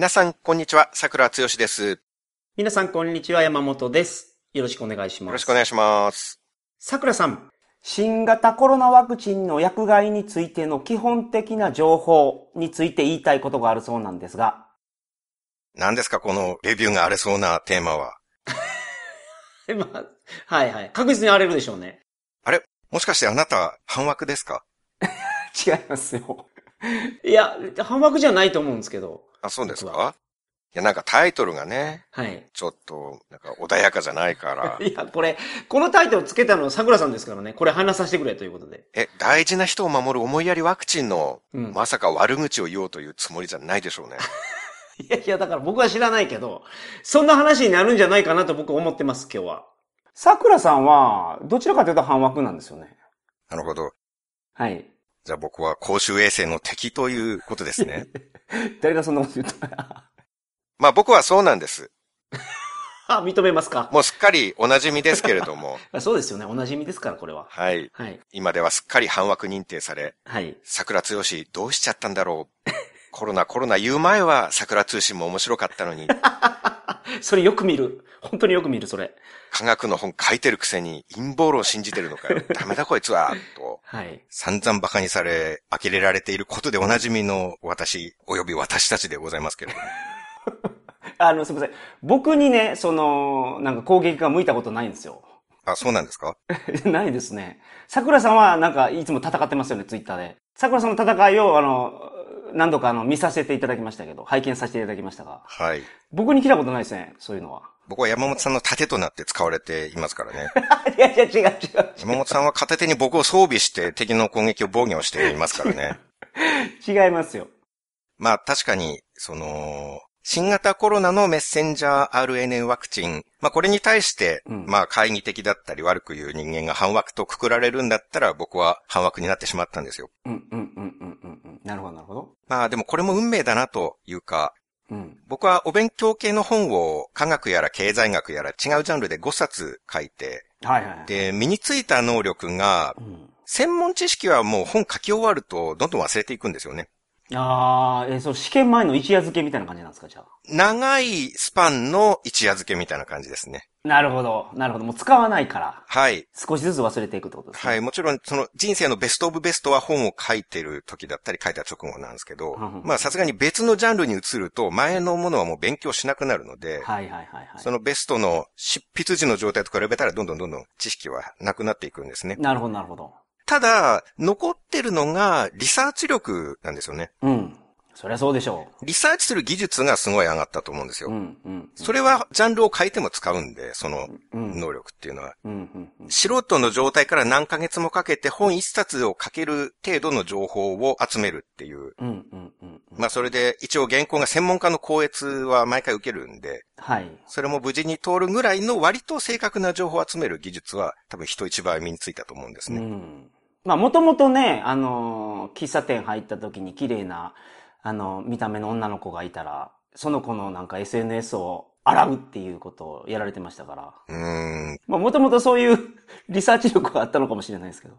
皆さん、こんにちは。桜つよしです。皆さん、こんにちは。山本です。よろしくお願いします。よろしくお願いします。桜さん。新型コロナワクチンの薬害についての基本的な情報について言いたいことがあるそうなんですが。何ですか、このレビューが荒れそうなテーマは？まあ、はいはい。確実に荒れるでしょうね。あれ？もしかしてあなた、半枠ですか？違いますよ。いや、半枠じゃないと思うんですけど。あ、そうですか？いや、なんかタイトルがね、はい。ちょっと、なんか穏やかじゃないから。いや、これ、このタイトルつけたのは桜さんですからね。これ話させてくれということで。え、大事な人を守る思いやりワクチンの、うん。まさか悪口を言おうというつもりじゃないでしょうね。いやいや、だから僕は知らないけど、そんな話になるんじゃないかなと僕は思ってます、今日は。桜さんは、どちらかというと半枠なんですよね。なるほど。はい。じゃあ僕は公衆衛生の敵ということですね。誰がそんなこと言った？まあ僕はそうなんです。あ、認めますかもうすっかりお馴染みですけれども、あ そうですよね。お馴染みですから、これは。はい。はい。今ではすっかり半枠認定され、はい。桜つよしどうしちゃったんだろう。コロナコロナ言う前は桜通信も面白かったのに、それよく見る。本当によく見る、それ。科学の本書いてるくせに陰謀論信じてるのかよ。ダメだこいつは、と。はい。散々馬鹿にされ、呆れられていることでおなじみの私、及び私たちでございますけれども。あの、すみません。僕にね、その、なんか攻撃が向いたことないんですよ。あ、そうなんですか？ないですね。桜さんはなんかいつも戦ってますよね、ツイッターで。桜さんの戦いを、あの、何度かあの、見させていただきましたけど、拝見させていただきましたが。はい。僕に来たことないですね、そういうのは。僕は山本さんの盾となって使われていますからね。いやいや、違う違う。山本さんは片手に僕を装備して敵の攻撃を防御していますからね。違いますよ。まあ確かに、その、新型コロナのメッセンジャー RNA ワクチン、まあこれに対して、うんまあ懐疑的だったり悪く言う人間が反枠とくくられるんだったら僕は反枠になってしまったんですよ。うん、うん、うん、うん、うんうん。なるほど、なるほど。まあでもこれも運命だなというか、うん。僕はお勉強系の本を科学やら経済学やら違うジャンルで5冊書いて、はいはいはい。で、身についた能力が、うん。専門知識はもう本書き終わるとどんどん忘れていくんですよね。ああ、えーそう、試験前の一夜漬けみたいな感じなんですか、じゃあ。長いスパンの一夜漬けみたいな感じですね。なるほど、なるほど。もう使わないから、はい。少しずつ忘れていくってことですね。はい。もちろん、その人生のベストオブベストは本を書いてる時だったり書いた直後なんですけどうんうん、まあさすがに別のジャンルに移ると前のものはもう勉強しなくなるので、はいはいはいはい。そのベストの執筆時の状態と比べたらどんどんどんどん知識はなくなっていくんですね。なるほど、なるほど。ただ、残ってるのがリサーチ力なんですよね。うん。そりゃそうでしょリサーチする技術がすごい上がったと思うんですう。うよ。ん、うん。それはジャンルを変えても使うんで、そのうん、うん、能力っていうのは。うん、うん。素人の状態から何ヶ月もかけて本一冊を書ける程度の情報を集めるっていう。うん、うん、うん。まあそれで一応原稿が専門家の校閲は毎回受けるんで、はい。それも無事に通るぐらいの割と正確な情報を集める技術は多分人一倍身についたと思うんですうね。ん。まあ、もともとね、あのー、喫茶店入った時に綺麗な、あの、見た目の女の子がいたら、その子のなんか SNS を洗うっていうことをやられてましたから。うーん。まあ、もともとそういう リサーチ力があったのかもしれないですけど。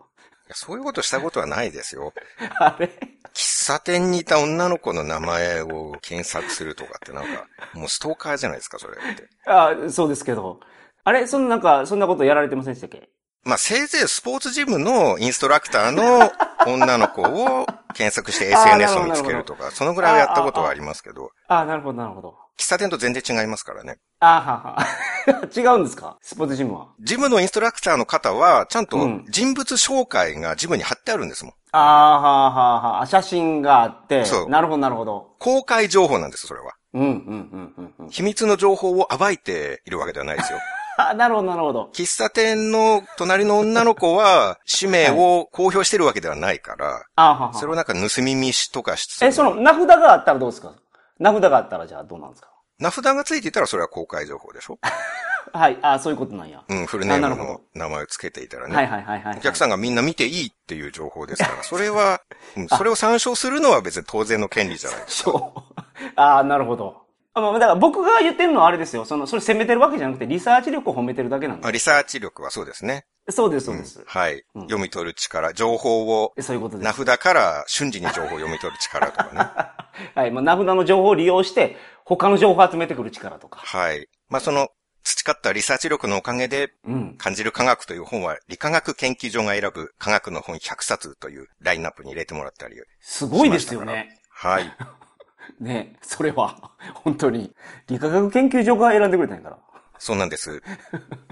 そういうことしたことはないですよ。あれ？喫茶店にいた女の子の名前を検索するとかってなんか、もうストーカーじゃないですか、それって。あそうですけど。あれ？そんななんか、そんなことやられてませんでしたっけ？まあ、せいぜいスポーツジムのインストラクターの女の子を検索して SNS を見つけるとか、そのぐらいはやったことはありますけど、あなるほど、なるほど。喫茶店と全然違いますからね。あはは。違うんですか？スポーツジムは。ジムのインストラクターの方は、ちゃんとうん人物紹介がジムに貼ってあるんですもん。あーはーはーはー写真があって。そうなるほど、なるほど。公開情報なんです、それは。うん、うん、うん、うんうん。秘密の情報を暴いているわけではないですよ。あ、なるほど、なるほど。喫茶店の隣の女の子は、氏名を公表してるわけではないから、あはは。それをなんか盗み見しとかして、え、その、名札があったらどうですか？名札があったらじゃあどうなんですか？名札がついていたらそれは公開情報でしょ？はい。あそういうことなんや。うん、フルネームの名前をつけていたらね。はいはいはいはい。お客さんがみんな見ていいっていう情報ですから、それは、うんそれを参照するのは別に当然の権利じゃないですか。そう。ああ、なるほど。あまあ、だから僕が言ってるのはあれですよ。その、それ責めてるわけじゃなくて、リサーチ力を褒めてるだけなんであリサーチ力はそうですね。そうです、そうです。んはい、うん読み取る力、情報を、そういうことです。名札から瞬時に情報を読み取る力とかね。はい。まあ、名札の情報を利用して、他の情報を集めてくる力とか。はい。まあ、その、培ったリサーチ力のおかげで、うん。感じる科学という本は、理化学研究所が選ぶ科学の本100冊というラインナップに入れてもらったり。すごいですよね。はい。ねそれは、本当に、理化学研究所が選んでくれたんやから。そうなんです。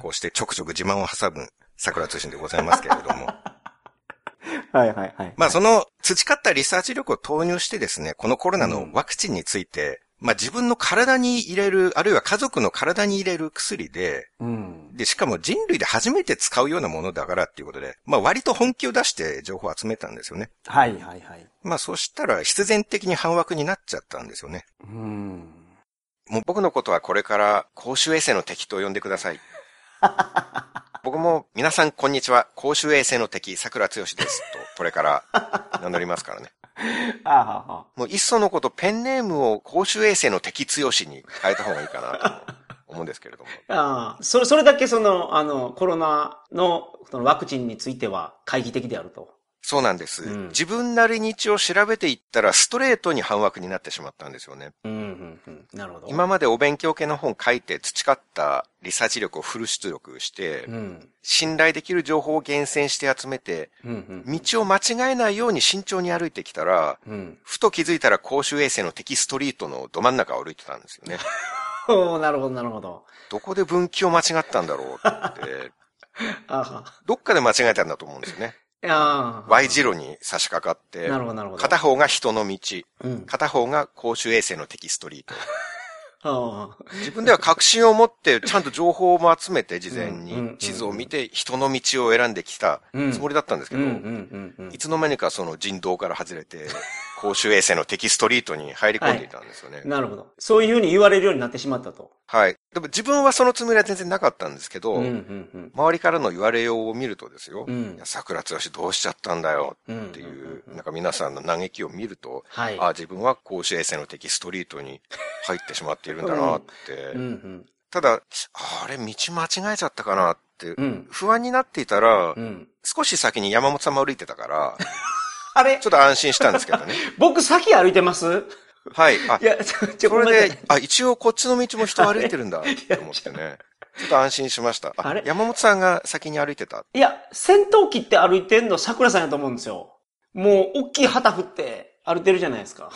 こうしてちょくちょく自慢を挟む桜通信でございますけれども。はいはいはい。まあその培ったリサーチ力を投入してですね、このコロナのワクチンについて、まあ自分の体に入れる、あるいは家族の体に入れる薬で、うん。で、しかも人類で初めて使うようなものだからっていうことで、まあ割と本気を出して情報を集めたんですよね。はいはいはい。まあそしたら必然的に反枠になっちゃったんですよね。うん。もう僕のことはこれから公衆衛生の敵と呼んでください。僕も皆さんこんにちは、公衆衛生の敵、桜剛ですと、これから名乗りますからね。ああ、はあ。もういっそのことペンネームを公衆衛生の敵剛に変えた方がいいかなと思うんですけれども。ああ、それ、それだけその、あの、コロナの、そのワクチンについては懐疑的であると。そうなんです、うん自分なりに一応調べていったらストレートに反枠になってしまったんですよね。うん、うん、うん。なるほど。今までお勉強系の本書いて培ったリサーチ力をフル出力して、うん。信頼できる情報を厳選して集めて、うん、うん。道を間違えないように慎重に歩いてきたら、うん。ふと気づいたら公衆衛生の敵ストリートのど真ん中を歩いてたんですよね。おーなるほど、なるほど。どこで分岐を間違ったんだろうって、あどっかで間違えたんだと思うんですよね。Y 字路に差し掛かってな、るほど、なるほど。片方が人の道、うん。片方が公衆衛生の敵ストリート。自分では確信を持って、ちゃんと情報も集めて、事前に地図を見て、人の道を選んできたうんつもりだったんですけうん、ど、い。つの間にかその人道から外れて、公衆衛生の敵ストリートに入り込んでいたんですよね。なるほど。そういうふうに言われるようになってしまったと。はい。でも自分はそのつもりは全然なかったんですけど、うん、うん、周りからの言われようを見るとですよ、うんいや桜剛どうしちゃったんだようん。っていう、んんんなんか皆さんの嘆きを見ると、はい。あ自分は公衆衛生の敵ストリートに入ってしまっているんだなって。うん、うん。ただ、あれ、道間違えちゃったかなって、うん。不安になっていたら、うん。少し先に山本さんも歩いてたから、あれ？ちょっと安心したんですけどね。僕先歩いてます？はい。あい、や、ちょ、ちょ、そごめんなさいれで、あ、一応こっちの道も人歩いてるんだ って思ってね。ちょっと安心しました。あれ？山本さんが先に歩いてた？いや、戦闘機って歩いてんの桜さんやと思うんですよ。もう、大きい旗振って歩いてるじゃないですか。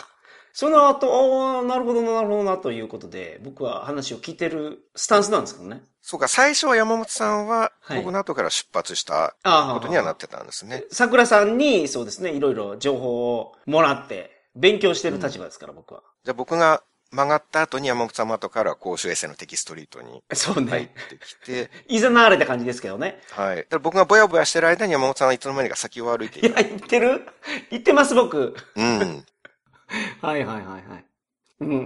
その後、おーなるほどな、なるほどな、ということで、僕は話を聞いてるスタンスなんですけどね。そうか、最初は山本さんは、はい僕の後から出発したあことにはなってたんですね。桜さんに、そうですね、いろいろ情報をもらって、勉強してる立場ですから、僕は。じゃあ僕が曲がった後に山本さんも後から公衆衛生のテキストリートにそう入っね。てきて、いざなわれた感じですけどね。はい。だから僕がぼやぼやしてる間に山本さんはいつの間にか先を歩いていた。いや、言ってる？言ってます、僕。うん。はいはいはいはい。うんうんうんう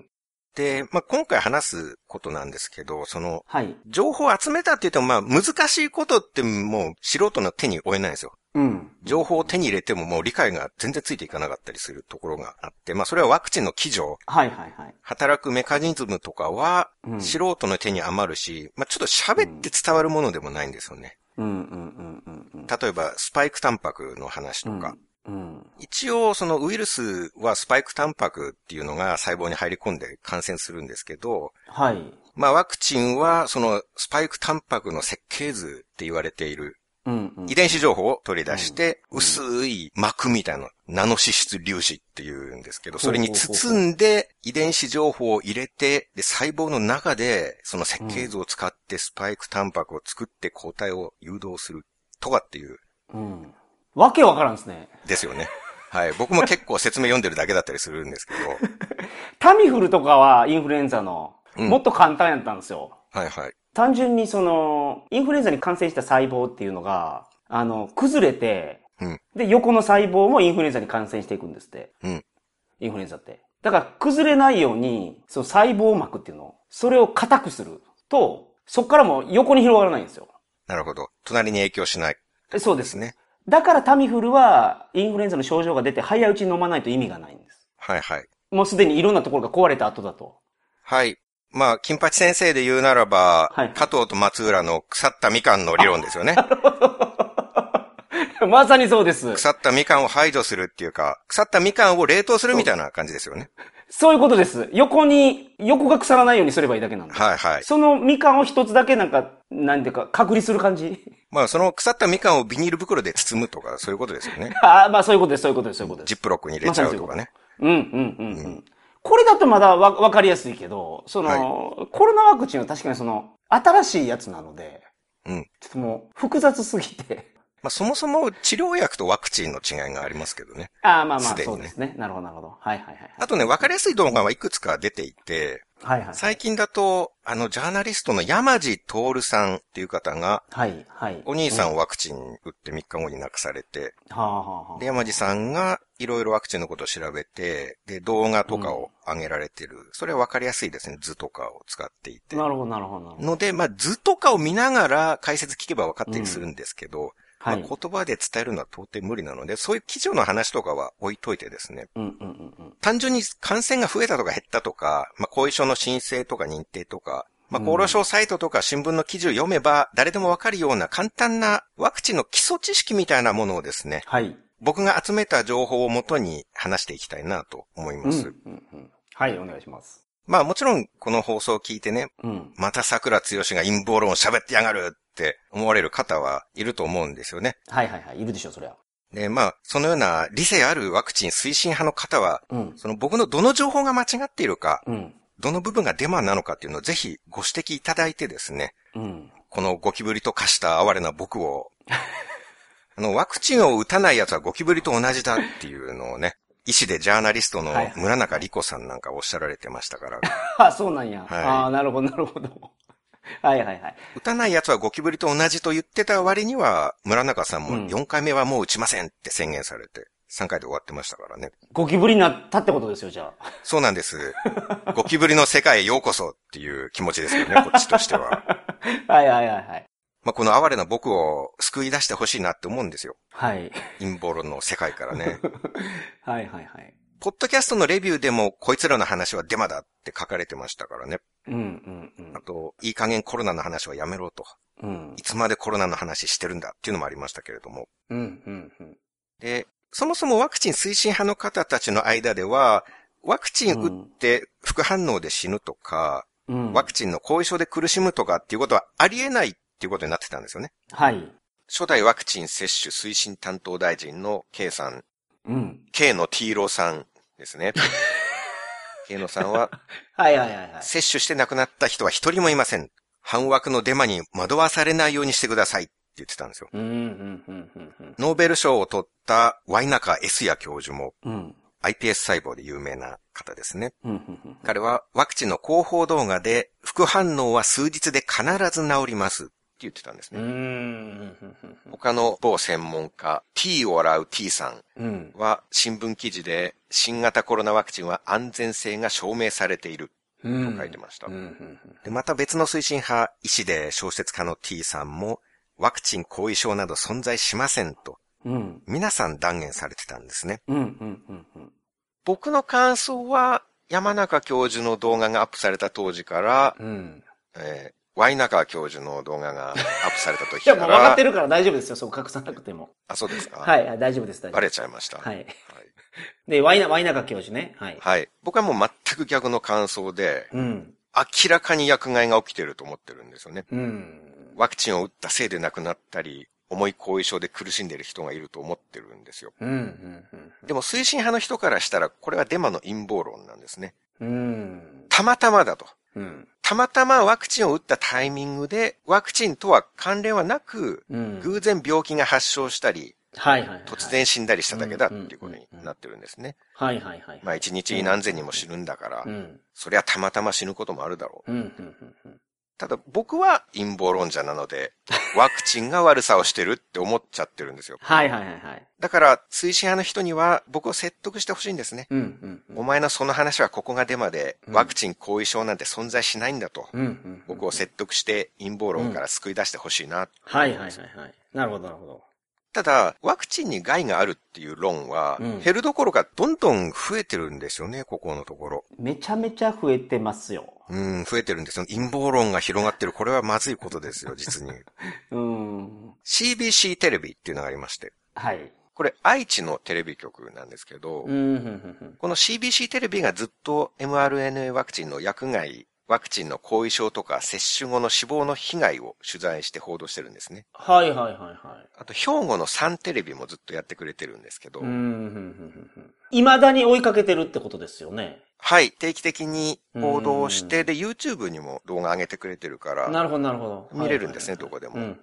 ん。で、まあ、今回話すことなんですけど、その、はい。情報を集めたって言っても、まあ、難しいことってもう素人の手に負えないんですよ。うん。情報を手に入れてももう理解が全然ついていかなかったりするところがあって、まあ、それはワクチンの基準、はいはいはい。働くメカニズムとかはうん、素人の手に余るし、まあ、ちょっと喋って伝わるものでもないんですよね。うんうんうんうんうん。例えば、スパイクタンパクの話とか。うん。一応、そのウイルスはスパイクタンパクっていうのが細胞に入り込んで感染するんですけど、はい。まあワクチンはそのスパイクタンパクの設計図って言われているうんうん遺伝子情報を取り出して、薄い膜みたいなナノ脂質粒子っていうんですけど、それに包んで遺伝子情報を入れて、で、細胞の中でその設計図を使ってスパイクタンパクを作って抗体を誘導するとかっていう、うん。わけわからんですね。ですよね。はい。僕も結構説明読んでるだけだったりするんですけど、タミフルとかはインフルエンザの、うんもっと簡単やったんですよ。はいはい。単純にその、インフルエンザに感染した細胞っていうのが、あの、崩れて、うんで、横の細胞もインフルエンザに感染していくんですって。うん。インフルエンザって。だから、崩れないように、その細胞膜っていうの、それを硬くすると、そこからも横に広がらないんですよ。なるほど。隣に影響しないえそうで。すね。だからタミフルは、インフルエンザの症状が出て早いうちに飲まないと意味がないんです。はいはい。もうすでにいろんなところが壊れた後だと。はい。まあ、金八先生で言うならば、はい加藤と松浦の腐ったみかんの理論ですよね。まさにそうです。腐ったみかんを排除するっていうか、腐ったみかんを冷凍するみたいな感じですよね。そういうことです。横に、横が腐らないようにすればいいだけなんで。はいはい。そのみかんを一つだけなんか、なんていうか、隔離する感じ？まあ、その腐ったみかんをビニール袋で包むとか、そういうことですよね。ああ、まあそういうことです、そういうことです、そういうことです。ジップロックに入れちゃうとかね。うん、うん、うん、うん。これだとまだわ、わかりやすいけど、その、コロナワクチンは確かにその、新しいやつなので、うん。ちょっともう、複雑すぎて。まあ、そもそも治療薬とワクチンの違いがありますけどね。ああ、まあまあ、ねそうですね。なるほど、なるほど。はいはいはい。あとね、わかりやすい動画はいくつか出ていて、はいはい。最近だと、あの、ジャーナリストの山地徹さんっていう方が、はい、はい。お兄さんうをワクチン打って3日後に亡くされて、はあ、はあはあで、山地さんがいろいろワクチンのことを調べて、で、動画とかを上げられてる。それはわかりやすいですね。図とかを使っていて。なるほど、なるほど。ので、まあ、図とかを見ながら解説聞けば分かったりするんですけど、はい。まあ、言葉で伝えるのは到底無理なので、そういう記事の話とかは置いといてですね、うん、うん、うん、うん。単純に感染が増えたとか減ったとか、まあ、後遺症の申請とか認定とか、まあ、厚労省サイトとか新聞の記事を読めば、誰でもわかるような簡単なワクチンの基礎知識みたいなものをですね、はい。僕が集めた情報をもとに話していきたいなと思いうん、ます。うん、うん。はい、お願いします。まあもちろんこの放送を聞いてね、うん。また桜剛が陰謀論を喋ってやがるって思われる方はいると思うんですよね。はいはいはい。いるでしょ、そりゃ。で、まあ、そのような理性あるワクチン推進派の方は、うん。その僕のどの情報が間違っているか、うん。どの部分がデマなのかっていうのをぜひご指摘いただいてですね、うん。このゴキブリと化した哀れな僕を、あの、ワクチンを打たない奴はゴキブリと同じだっていうのをね、医師でジャーナリストのはい村中理子さんなんかおっしゃられてましたから、あ、そうなんや。はいああ、なるほど、なるほど。はいはいはい。打たない奴はゴキブリと同じと言ってた割には、村中さんもうん4回目はもう打ちませんって宣言されて、3回で終わってましたからね。ゴキブリになったってことですよ、じゃあ。そうなんです。ゴキブリの世界へようこそっていう気持ちですよね、こっちとしては。はいはいはいはい。まあ、この哀れな僕を救い出してほしいなって思うんですよ。はい。陰謀論の世界からね。はいはいはい。ポッドキャストのレビューでも、こいつらの話はデマだって書かれてましたからね。うんうんうんあ。と、いい加減コロナの話はやめろと。うんい。つまでコロナの話してるんだっていうのもありましたけれども。うんうんうん。で、そもそもワクチン推進派の方たちの間では、ワクチン打って副反応で死ぬとか、うん。ワクチンの後遺症で苦しむとかっていうことはありえないっていうことになってたんですよね。はい。初代ワクチン接種推進担当大臣の K さん、うん。K の T ローさんですね。K のさんは、はいはいはいはい。接種して亡くなった人は一人もいません。反枠のデマに惑わされないようにしてくださいって言ってたんですよ。うんうんうんうんうん。ノーベル賞を取ったワイナカ・エスヤ教授もうん。iPS 細胞で有名な方ですね。彼はワクチンの広報動画で副反応は数日で必ず治ります言ってたんですね。他の某専門家 T を洗う T さんうん。は新聞記事で新型コロナワクチンは安全性が証明されているうん。と書いてましたで、また別の推進派、医師で小説家の T さんも、ワクチン後遺症など存在しませんと、うん。うん。皆さん断言されてたんですね。僕の感想は、山中教授の動画がアップされた当時から、うん。えー、ワイナカ教授の動画がアップされた時いや、か、もう分からってるから大丈夫ですよ、そこ隠さなくても。あ、そうですか。はい、はい大丈夫です、大丈夫バ。レちゃいました。はい。はい。で、ワイナ、ワイナカ教授ね。はい。はい。僕はもう全く逆の感想で、うん。明らかに薬害が起きてると思ってるんですよね。うん。ワクチンを打ったせいで亡くなったり、重い後遺症で苦しんでる人がいると思ってるんですよ。うん、うん、でも推進派の人からしたら、これはデマの陰謀論なんですね。うん。うん。たまたまだと。うん。たまたまワクチンを打ったタイミングで、ワクチンとは関連はなく、うん。偶然病気が発症したり、はい、はいはい。突然死んだりしただけだっていうことになってるんですね。はい、はい、はい。まあ一日に何千人も死ぬんだからう、ん。そりゃたまたま死ぬこともあるだろう。うん、うん、うんうん。ただ僕は陰謀論者なので、ワクチンが悪さをしてるって思っちゃってるんですよ。はい、はい、はい、はい。だから、推進派の人には僕を説得してほしいんですね。うん、うんうん。お前のその話はここがデマで、うんワクチン後遺症なんて存在しないんだと、うん、うん。僕を説得して陰謀論から救い出してほしいな。はい、はい、はい、はい。なるほど、なるほど。ただ、ワクチンに害があるっていう論はうん、減るどころかどんどん増えてるんですよね、ここのところ。めちゃめちゃ増えてますよ。うん、増えてるんですよ。陰謀論が広がってる。これはまずいことですよ、実に。うん。CBC テレビっていうのがありまして。はい。これ愛知のテレビ局なんですけど、この CBC テレビがずっと mRNA ワクチンの薬害、ワクチンの後遺症とか接種後の死亡の被害を取材して報道してるんですね。はい、はい、はい、はい。あと、兵庫のサンテレビもずっとやってくれてるんですけど、うん、うん、うん、うん。未だに追いかけてるってことですよね。はい、定期的に報道して、で、YouTube にも動画上げてくれてるから、なるほど、なるほど。見れるんですねどこでも。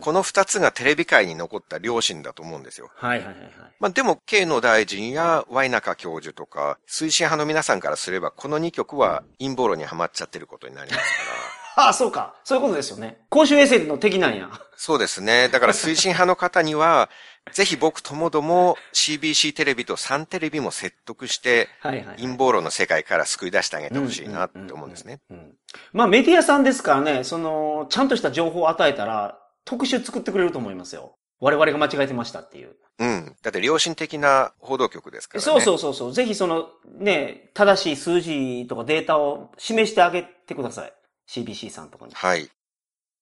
この二つがテレビ界に残った良心だと思うんですよ。はい、はい、はいはい。まあでも、慶野大臣やワイナカ教授とか、推進派の皆さんからすれば、この2曲は陰謀論にはまっちゃってることになりますから。ああ、そうか。そういうことですよね。公衆衛生の敵なんや。そうですね。だから推進派の方には、ぜひ僕ともども CBC テレビとサンテレビも説得して、はい、はい。陰謀論の世界から救い出してあげてほしいなって思うんですね。うん。まあメディアさんですからね、その、ちゃんとした情報を与えたら、特集作ってくれると思いますよ。我々が間違えてましたっていう。うん。だって良心的な報道局ですからね。そうそうそうそう。ぜひその、ね、正しい数字とかデータを示してあげてください。CBC さんとかに。はい。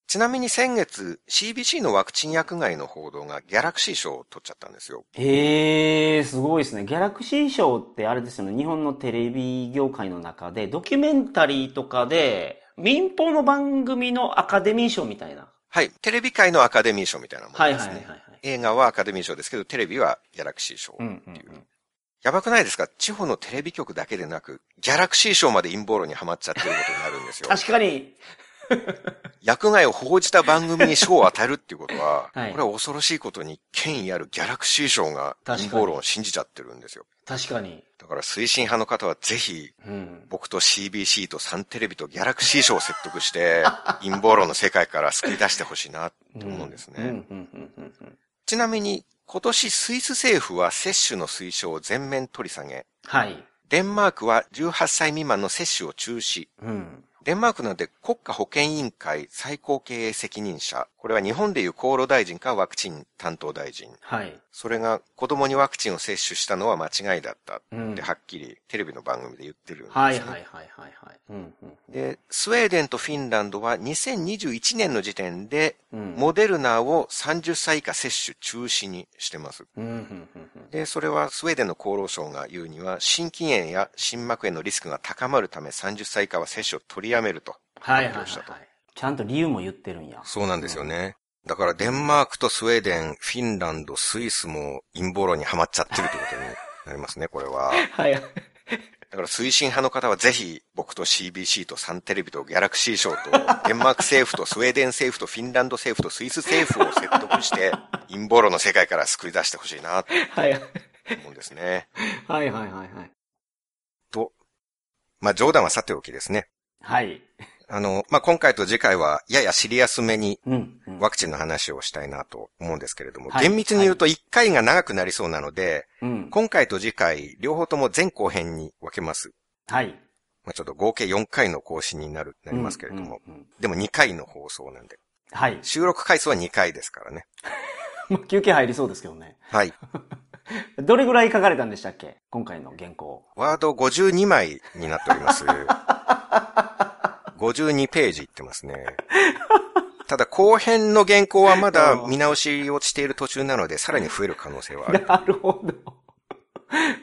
ちなみに先月、CBC のワクチン薬害の報道がギャラクシー賞を取っちゃったんですよ。へえ、すごいですね。ギャラクシー賞ってあれですよね。日本のテレビ業界の中で、ドキュメンタリーとかで、民放の番組のアカデミー賞みたいな。はい。テレビ界のアカデミー賞みたいなものですね。はいはいはいはい。映画はアカデミー賞ですけど、テレビはギャラクシー賞。うんうんうん。やばくないですか？地方のテレビ局だけでなく、ギャラクシー賞まで陰謀論にはまっちゃってることになるんですよ。確かに。薬害を報じた番組に賞を与えるっていうことは、はいこれは恐ろしいことに権威あるギャラクシー賞が陰謀論を信じちゃってるんですよ。確かに。だから推進派の方はぜひ、うん。僕と CBC とサンテレビとギャラクシー賞を説得して、陰謀論の世界から救い出してほしいなって思うんですね。ちなみに、今年スイス政府は接種の推奨を全面取り下げ、はい。デンマークは18歳未満の接種を中止。うん。デンマークなんて国家保健委員会最高経営責任者。これは日本でいう厚労大臣かワクチン担当大臣。はい。それが子供にワクチンを接種したのは間違いだったうんってはっきりテレビの番組で言ってるんです、ね。はいはいはいはいはい。うんうんで、スウェーデンとフィンランドは2021年の時点で、うん。モデルナを30歳以下接種中止にしてます。うんうんうんうん。で、それはスウェーデンの厚労省が言うには、心筋炎や心膜炎のリスクが高まるため30歳以下は接種を取りやめると。はいはいはい、はい発表したと。ちゃんと理由も言ってるんや。そうなんですよね。だからデンマークとスウェーデン、フィンランド、スイスも陰謀論にはまっちゃってるってことに なりますね、これは。はい。だから推進派の方はぜひ僕と CBC とサンテレビとギャラクシー賞と デンマーク政府とスウェーデン政府とフィンランド政府とスイス政府を説得して陰謀論の世界から救い出してほしいなとはい。思うんですね。はいはいはいはい。と、まあ冗談はさておきですね。はい。あの、まあ今回と次回はややシリアスめにうん、うん。ワクチンの話をしたいなと思うんですけれども、はい厳密に言うと1回が長くなりそうなので、うん。今回と次回両方とも前後編に分けます。はい。まあ、ちょっと合計4回の更新になる、なりますけれども、うんうんうんでも2回の放送なんで。はい。収録回数は2回ですからね。休憩入りそうですけどね。はい。どれぐらい書かれたんでしたっけ？今回の原稿。ワード52枚になっております。52ページいってますね。ただ後編の原稿はまだ 見直しをしている途中なので、さらに増える可能性はある。なるほ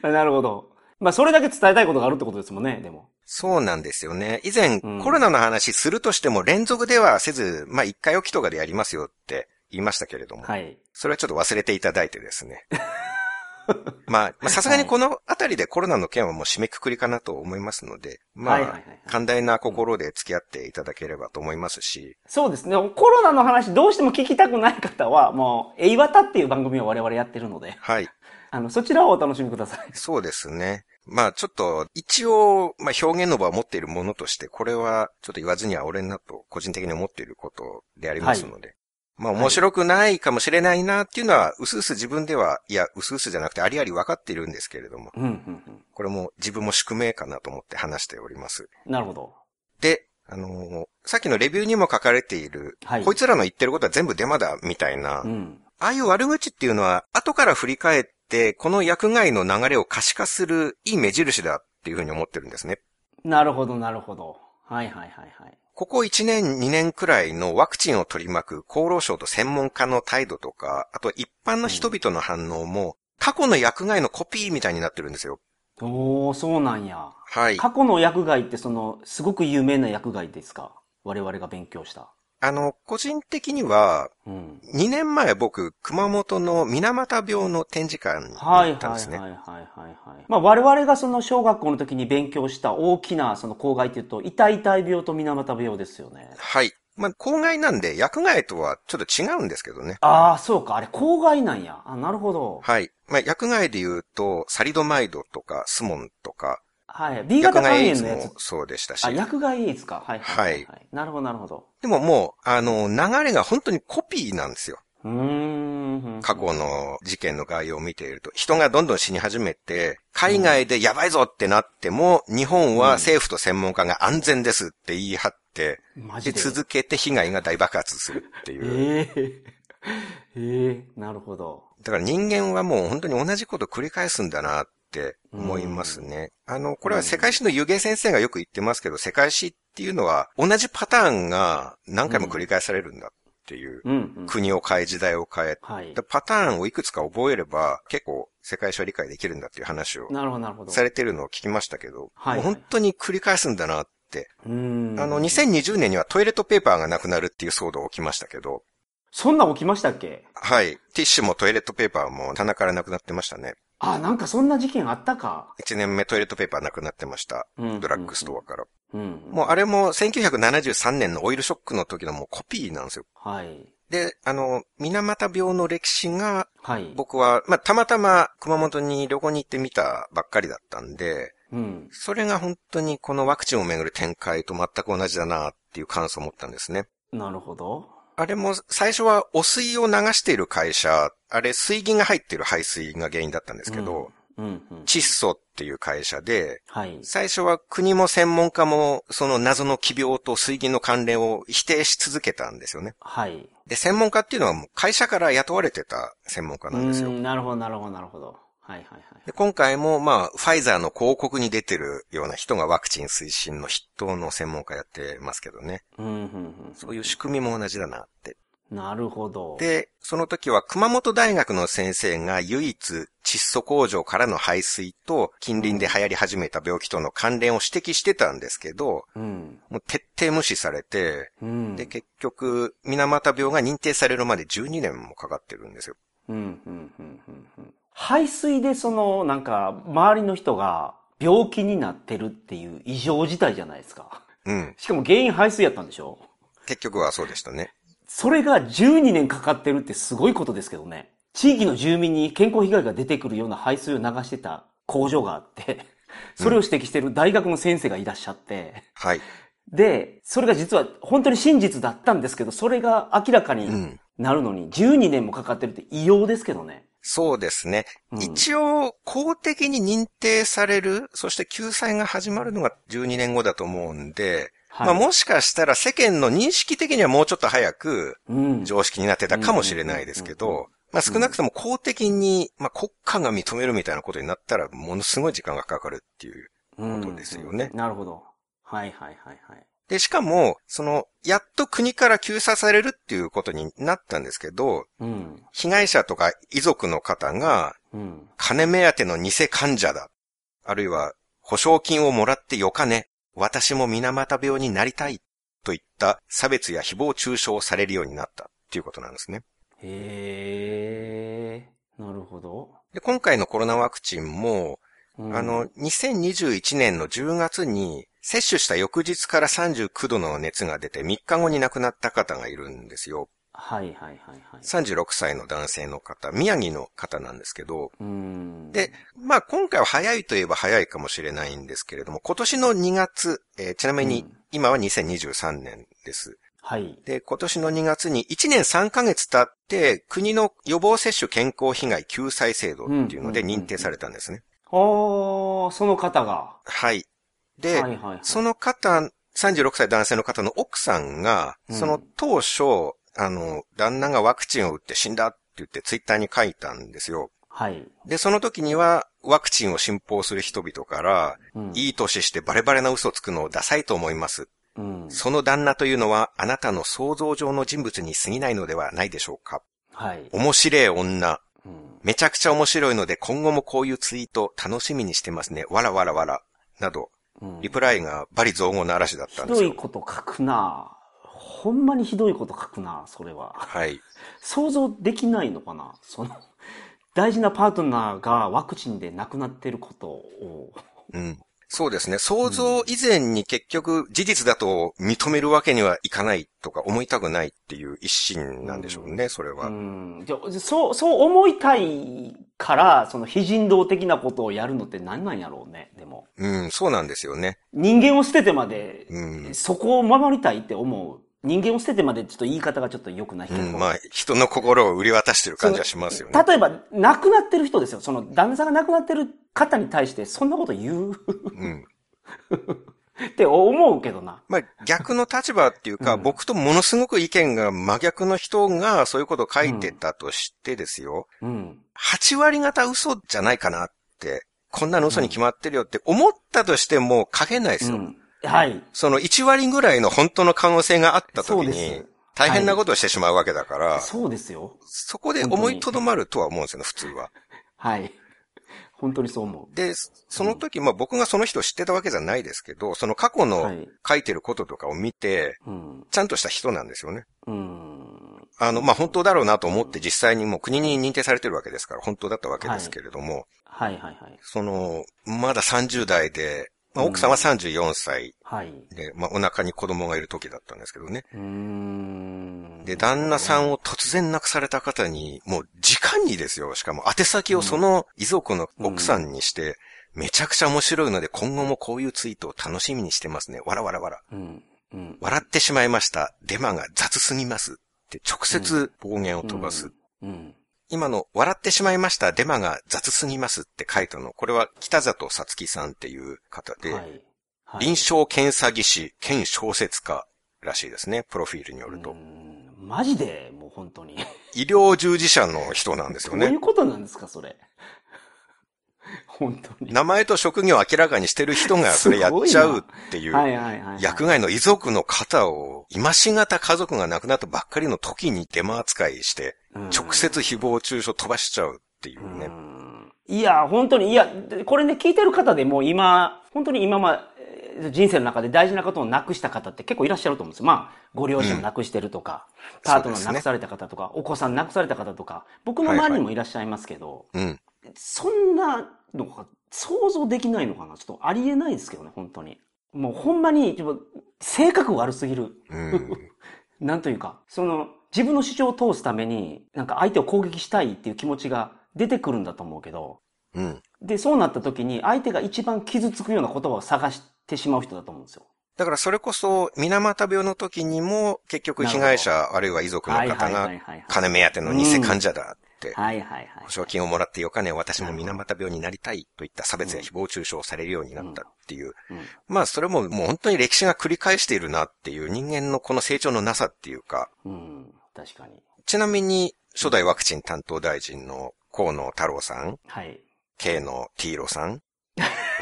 ど。なるほど。まあ、それだけ伝えたいことがあるってことですもんね、でも。そうなんですよね。以前、うんコロナの話するとしても連続ではせず、まあ1回おきとかでやりますよって言いましたけれども、はい。それはちょっと忘れていただいてですね。まあ、まあさすがにこのあたりでコロナの件はもう締めくくりかなと思いますので、まあ寛大な心で付き合っていただければと思いますし、そうですね。コロナの話どうしても聞きたくない方は、もう、エイワタっていう番組を我々やってるので、はい。あの、そちらをお楽しみください。そうですね。まあちょっと、一応、まあ表現の場を持っているものとして、これはちょっと言わずには俺なと個人的に思っていることでありますので、まあ面白くないかもしれないなっていうのは、うすうす自分では、いや、うすうすじゃなくてありあり分かっているんですけれども、うん、うん、これも自分も宿命かなと思って話しております。うん。なるほど。で、あのーさっきのレビューにも書かれている、はいこいつらの言ってることは全部デマだ、みたいな、うん。ああいう悪口っていうのは、後から振り返って、この薬害の流れを可視化するいい目印だっていうふうに思ってるんですね。なるほど、なるほど。はいはいはいはい。ここ1年2年くらいのワクチンを取り巻く厚労省と専門家の態度とか、あと一般の人々の反応も、過去の薬害のコピーみたいになってるんですよ。おー、そうなんや。はい。過去の薬害ってその、すごく有名な薬害ですか？我々が勉強した。あの、個人的には、うん。2年前僕、熊本の水俣病の展示館にはいはい行ったんですね。はいはいはいはい。まあ我々がその小学校の時に勉強した大きなその公害っていうと、痛い痛い病と水俣病ですよね。はい。まあ、公害なんで、薬害とはちょっと違うんですけどね。ああ、そうか。あれ公害なんや。あ、なるほど。はい。まあ、薬害で言うと、サリドマイドとか、スモンとか、はい。B 型肝炎のやつ。もそうでしたし。あ、薬害エイズか？はいはいはい。はなるほどなるほど。でももう、あの、流れが本当にコピーなんですよ。うーん。過去の事件の概要を見ていると、人がどんどん死に始めて、海外でやばいぞってなっても、日本は政府と専門家が安全ですって言い張って、で、マジで？続けて被害が大爆発するっていう。ええええなるほど。だから人間はもう本当に同じことを繰り返すんだなって思いますね。あの、これは世界史の湯気先生がよく言ってますけど、世界史っていうのは同じパターンが何回も繰り返されるんだっていう。うん、うん。国を変え、時代を変え。はいで。パターンをいくつか覚えれば結構世界史を理解できるんだっていう話を。されてるのを聞きましたけど、はいもう本当に繰り返すんだなって。うーん。あの、2020年にはトイレットペーパーがなくなるっていう騒動起きましたけど、そんなん起きましたっけ？はい。ティッシュもトイレットペーパーも棚からなくなってましたね。あ、なんかそんな事件あったか。1年目トイレットペーパーなくなってました。うんドラッグストアから。うん。もうあれも1973年のオイルショックの時のもうコピーなんですよ。はい。で、あの、水俣病の歴史がはい。僕は、まあ、たまたま熊本に旅行に行ってみたばっかりだったんで、うん。それが本当にこのワクチンをめぐる展開と全く同じだなっていう感想を持ったんですね。なるほど。あれも最初は汚水を流している会社、あれ水銀が入っている排水が原因だったんですけど、うん、うん。窒素っていう会社で、はい。最初は国も専門家もその謎の奇病と水銀の関連を否定し続けたんですよね。はい。で、専門家っていうのはもう会社から雇われてた専門家なんですよ。うんなるほど、なるほど、なるほど。はいはいはい。で今回もまあ、ファイザーの広告に出てるような人がワクチン推進の筆頭の専門家やってますけどね。うん、うん、うん。そういう仕組みも同じだなって。なるほど。で、その時は熊本大学の先生が唯一窒素工場からの排水と近隣で流行り始めた病気との関連を指摘してたんですけど、うん。もう徹底無視されて、うん。で、結局、水俣病が認定されるまで12年もかかってるんですよ。うん、うん、うん、うん。うん排水でその、なんか、周りの人が病気になってるっていう異常事態じゃないですか。うん。しかも原因排水やったんでしょ？結局はそうでしたね。それが12年かかってるってすごいことですけどね。地域の住民に健康被害が出てくるような排水を流してた工場があって、それを指摘してる大学の先生がいらっしゃって、はい。で、それが実は本当に真実だったんですけど、それが明らかにうん。なるのに12年もかかってるって異様ですけどね。そうですね。うん一応、公的に認定される、そして救済が始まるのが12年後だと思うんで、はいまあもしかしたら世間の認識的にはもうちょっと早くうん。常識になってたかもしれないですけうんうんうんど、まあ少なくとも公的に、まあ国家が認めるみたいなことになったらものすごい時間がかかるっていう。ことですよねうんなるほど。はいはいはいはい。で、しかも、その、やっと国から救済されるっていうことになったんですけど、うん。被害者とか遺族の方が、うん。金目当ての偽患者だ。あるいは、保証金をもらってよかね。私も水俣病になりたい。といった差別や誹謗中傷をされるようになったっていうことなんですね。へえ。なるほど。で、今回のコロナワクチンも、うんあの、2021年の10月に、接種した翌日から39度の熱が出て3日後に亡くなった方がいるんですよ。はいはいはいはい。36歳の男性の方、宮城の方なんですけど、うん。で、まあ今回は早いといえば早いかもしれないんですけれども、今年の2月、えーちなみにうん今は2023年です。はい。で、今年の2月に1年3ヶ月経って、国の予防接種健康被害救済制度っていうのでうんうんうんうん認定されたんですね。おー、その方が。はい。で、はいはいはい。その方、36歳男性の方の奥さんが、うんその当初、あの、旦那がワクチンを打って死んだって言ってツイッターに書いたんですよ。はい。で、その時には、ワクチンを信奉する人々から、うんいい年してバレバレな嘘をつくのをダサいと思います。うん。その旦那というのはあなたの想像上の人物に過ぎないのではないでしょうか。はい。面白い女。うん。めちゃくちゃ面白いので今後もこういうツイート楽しみにしてますね。わらわらわら。など、うんリプライがバリ造語の嵐だったんですよ。ひどいこと書くなほんまにひどいこと書くなそれは。はい。想像できないのかな？その、大事なパートナーがワクチンで亡くなってることを。うん。そうですね。想像以前に結局事実だと認めるわけにはいかないとか思いたくないっていう一心なんでしょうね、それは。うん。そう、そう思いたいから、その非人道的なことをやるのって何なんやろうね、でも。うん、そうなんですよね。人間を捨ててまで、うん。そこを守りたいって思う。人間を捨ててまでちょっと言い方がちょっと良くないけど。うん、まあ、人の心を売り渡してる感じはしますよね。例えば、亡くなってる人ですよ。その、旦那さんが亡くなってる方に対して、そんなこと言ううん。って思うけどな。まあ、逆の立場っていうか、うん僕とものすごく意見が真逆の人がそういうことを書いてたとしてですよ。うん。8割方嘘じゃないかなって、こんなの嘘に決まってるよって思ったとしても書けないですよ。うん。はい。その1割ぐらいの本当の可能性があった時にす、大変なことをしてしまうわけだから、そうですよ。そこで思いとどまるとは思うんですよね、普通は。はい。本当にそう思で、その時、まあ僕がその人を知ってたわけじゃないですけど、その過去う。のはい。書いてることとかを見て、うん。ちゃんとした人なんですよね。うん。あの、まあ本当だろうなと思って実際にもう国に認定されてるわけですから、本当だったわけですけれども、はいはいはい。その、まだ30代で、まあ奥さんは34歳はい。で、まあお腹に子供がいる時だったんですけどね。で、旦那さんを突然亡くされた方に、もう時間にですよ。しかも宛先をその遺族の奥さんにして、めちゃくちゃ面白いので今後もこういうツイートを楽しみにしてますね。わらわらわら。うん。うん。笑ってしまいました。デマが雑すぎます。って直接暴言を飛ばす。うん。今の笑ってしまいました。デマが雑すぎますって書いたの。これは北里さつきさんっていう方で、はい。はい臨床検査技師兼小説家らしいですね。プロフィールによるとう。んマジで、もう本当に。医療従事者の人なんですよねどういう。ことなんですか、それ。本当に。名前と職業を明らかにしてる人がそれやっちゃうっていう、はいはいはいはい。薬害の遺族の方を、今しがた家族が亡くなったばっかりの時にデマ扱いして、うん直接誹謗中傷飛ばしちゃうっていうね。うんいや、本当に、いや、これね、聞いてる方でもう今、本当に今ま、えー人生の中で大事なことをなくした方って結構いらっしゃると思うんですよ。まあ、ご両親を亡くしてるとか、パートナー亡くされた方とか、お子さん亡くされた方とか、僕の周りにもいらっしゃいますけど、うん。そんなのが想像できないのかな？ちょっとありえないですけどね、本当に。もうほんまに、性格悪すぎる。うん。なんというか、その、自分の主張を通すために、なんか相手を攻撃したいっていう気持ちが出てくるんだと思うけど、うん。で、そうなった時に相手が一番傷つくような言葉を探してしまう人だと思うんですよ。だからそれこそ、水俣病の時にも、結局被害者、あるいは遺族の方が、はい。金目当ての偽患者だはいはいはい。保証金をもらってよかね、私も水俣病になりたいといった差別や誹謗中傷をされるようになったっていう。うんまあそれももう本当に歴史が繰り返しているなっていう人間のこの成長のなさっていうか、うん、確かに。ちなみに初代ワクチン担当大臣の河野太郎さん、はい。K の T ロさん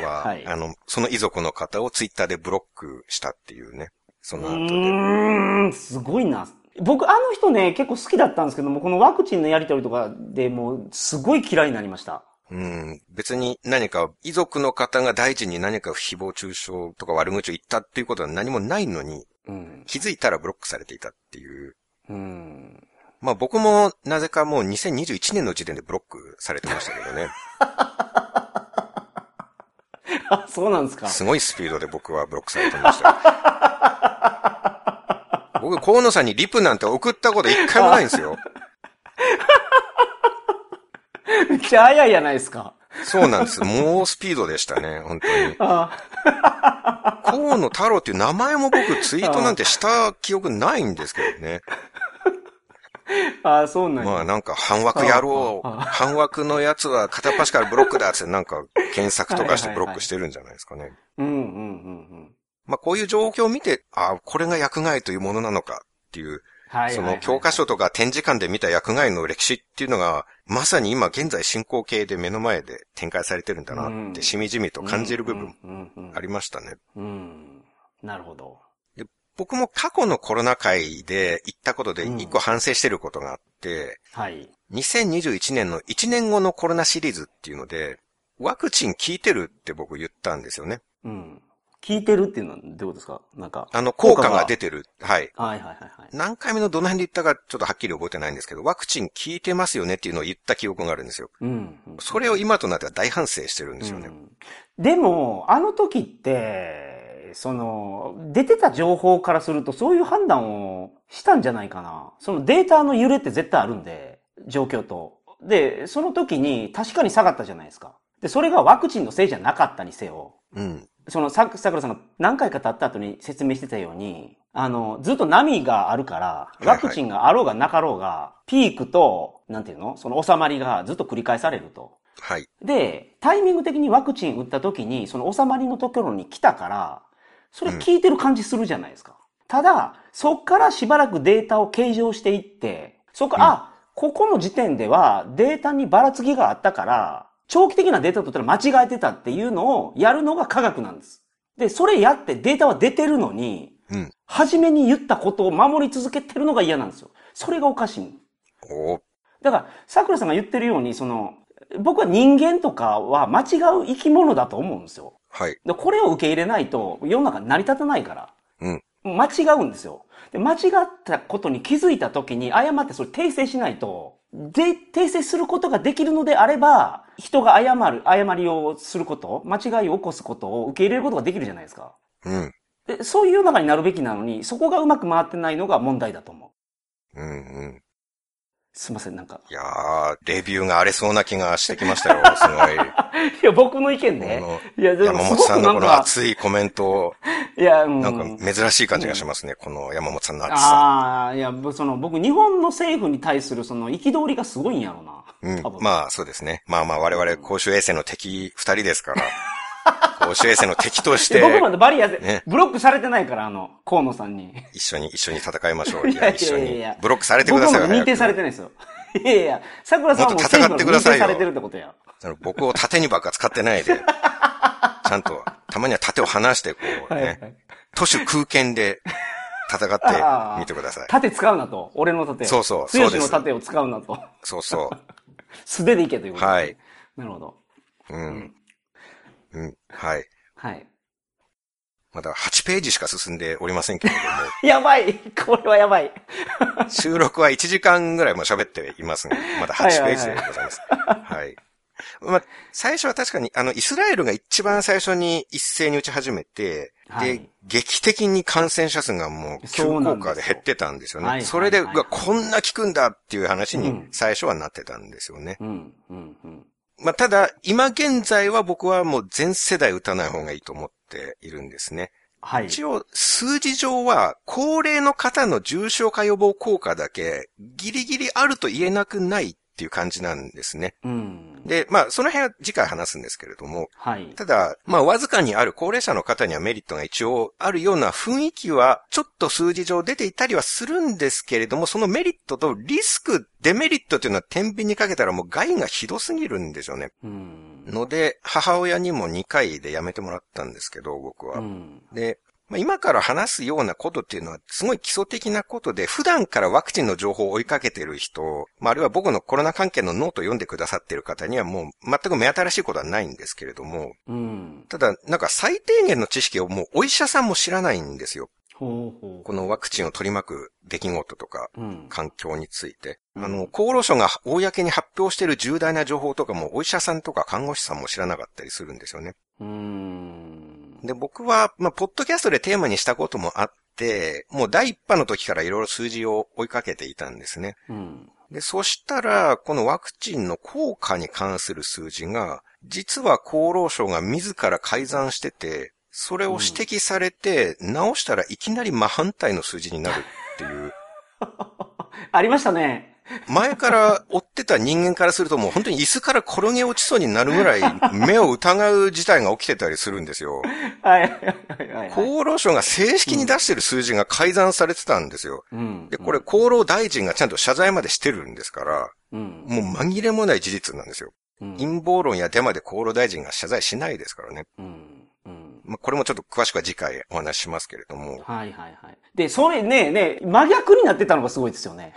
は、はいあの、その遺族の方をツイッターでブロックしたっていうね。そうの後で。ーん、すごいな。僕、あの人ね、結構好きだったんですけども、このワクチンのやりとりとかでもう、すごい嫌いになりました。うん。別に何か、遺族の方が大臣に何か誹謗中傷とか悪口を言ったっていうことは何もないのに、うん。気づいたらブロックされていたっていう。うん。まあ僕もなぜかもう2021年の時点でブロックされてましたけどね。あ、そうなんですか。すごいスピードで僕はブロックされてましたよ。僕、河野さんにリプなんて送ったこと一回もないんですよ。めっちゃ早いやないですか。そうなんです。猛スピードでしたね、本当に。あ河野太郎っていう名前も僕ツイートなんてした記憶ないんですけどね。あ、そうなんやまあなんか反枠やろう。ああ反枠のやつは片っ端からブロックだってなんか検索とかしてブロックしてるんじゃないですかね。うんうんうんまあこういう状況を見て、ああ、これが薬害というものなのかっていう、その教科書とか展示館で見た薬害の歴史っていうのが、まさに今現在進行形で目の前で展開されてるんだなってしみじみと感じる部分ありましたね。うん。なるほど。で僕も過去のコロナ禍で行ったことでうん一個反省してることがあって、はい。2021年の1年後のコロナシリーズっていうので、ワクチン効いてるって僕言ったんですよね。うん。聞いてるっていうのはどういうことですか？なんか。あの、効果が出てる。はい。はいはいはいはい。何回目のどの辺で言ったかちょっとはっきり覚えてないんですけど、ワクチン効いてますよねっていうのを言った記憶があるんですよ。うん。それを今となっては大反省してるんですよね。うんでも、あの時って、その、出てた情報からするとそういう判断をしたんじゃないかな。そのデータの揺れって絶対あるんで、状況と。で、その時に確かに下がったじゃないですか。で、それがワクチンのせいじゃなかったにせよ。うん。その、さ、桜さんが何回か経った後に説明してたように、あの、ずっと波があるから、いはいワクチンがあろうがなかろうが、ピークと、なんていうの？その収まりがずっと繰り返されると。はい。で、タイミング的にワクチン打った時に、その収まりのところに来たから、それ聞いてる感じするじゃないですか。ただ、そっからしばらくデータを計上していって、そっから、うんあ、ここの時点ではデータにばらつきがあったから、長期的なデータを取ったら間違えてたっていうのをやるのが科学なんです。で、それやってデータは出てるのに、うん。初めに言ったことを守り続けてるのが嫌なんですよ。それがおかしい。おーだから、桜さんが言ってるように、その、僕は人間とかは間違う生き物だと思うんですよ。はい。でこれを受け入れないと世の中成り立たないから。うん。間違うんですよ。で間違ったことに気づいた時に誤ってそれ訂正しないと、で、訂正することができるのであれば、人が誤る、誤りをすること、間違いを起こすことを受け入れることができるじゃないですか。うん。でそういう世の中になるべきなのに、そこがうまく回ってないのが問題だと思う。うん。うん。すいません、なんか。いやー、レビューが荒れそうな気がしてきましたよ。すごい。いや、僕の意見ね。こいや、で山本さんのこの熱いコメント、いや、うん。なんか珍しい感じがしますね。この山本さんの熱さ。ああ、いや、ぼその、僕、日本の政府に対するその、憤りがすごいんやろな。うん。まあ、そうですね。まあまあ、我々公衆衛生の敵二人ですから、公衆衛生の敵としてで、僕まだバリアで、ねブロックされてないから、あの、河野さんに。一緒に、一緒に戦いましょう。いや、いや一緒に。ブロックされてく僕ださいよ。まだ認定されてないですよ。いやいや、桜さんはも戦ってくださいされてるってことや。僕を盾にばっか使ってないで、ちゃんと、たまには盾を離して、こうはいはいね、都市空間で戦ってみてください。盾使うなと。俺の盾を。そうそう強しそうの盾を使うなと。そうそ 素手でいけということではい。なるほど。う。うん。うん。はい。はい。まだ8ページしか進んでおりませんけれども、やばいこれはやばい。収録は1時間ぐらいも喋っていますが、まだ8ページでございます。はい。まあ、最初は確かに、あの、イスラエルが一番最初に一斉に打ち始めて、はいで、劇的に感染者数がもう急降下で減ってたんですよね。はいそれで、はいうはいわこんな効くんだっていう話にうん最初はなってたんですよね。うん、うん、うん。まあ、ただ、今現在は僕はもう全世代打たない方がいいと思っているんですね。はい。一応、数字上は、高齢の方の重症化予防効果だけ、ギリギリあると言えなくないっていう感じなんですね。うん。で、まあ、その辺は次回話すんですけれども、はい。ただ、まあ、わずかにある高齢者の方にはメリットが一応あるような雰囲気は、ちょっと数字上出ていたりはするんですけれども、そのメリットとリスク、デメリットっていうのは天秤にかけたらもう害がひどすぎるんですよね。うん。ので、母親にも2回で辞めてもらったんですけど、僕は。うん。で、まあ、今から話すようなことっていうのは、すごい基礎的なことで、普段からワクチンの情報を追いかけてる人、まあ、あるいは僕のコロナ関係のノートを読んでくださってる方にはもう全く目新しいことはないんですけれども、うん。ただ、なんか最低限の知識をもうお医者さんも知らないんですよ。ほうほこのワクチンを取り巻く出来事とか。環境について。うんあの、厚労省が公に発表している重大な情報とかも、お医者さんとか看護師さんも知らなかったりするんですよね。うん。で、僕は、まあ、ポッドキャストでテーマにしたこともあって、もう第一波の時からいろいろ数字を追いかけていたんですね。うん。で、そしたら、このワクチンの効果に関する数字が、実は厚労省が自ら改ざんしてて、それを指摘されて、直したらいきなり真反対の数字になるっていう。ありましたね。前から追ってた人間からするともう本当に椅子から転げ落ちそうになるぐらい目を疑う事態が起きてたりするんですよ。はい。はいはいはい。厚労省が正式に出してる数字が改ざんされてたんですよ。うん。で、これ厚労大臣がちゃんと謝罪までしてるんですから、うん。もう紛れもない事実なんですよ。うん。陰謀論やデマで厚労大臣が謝罪しないですからね。まあ、これもちょっと詳しくは次回お話ししますけれども。はいはいはい。で、それね、ね、真逆になってたのがすごいですよね。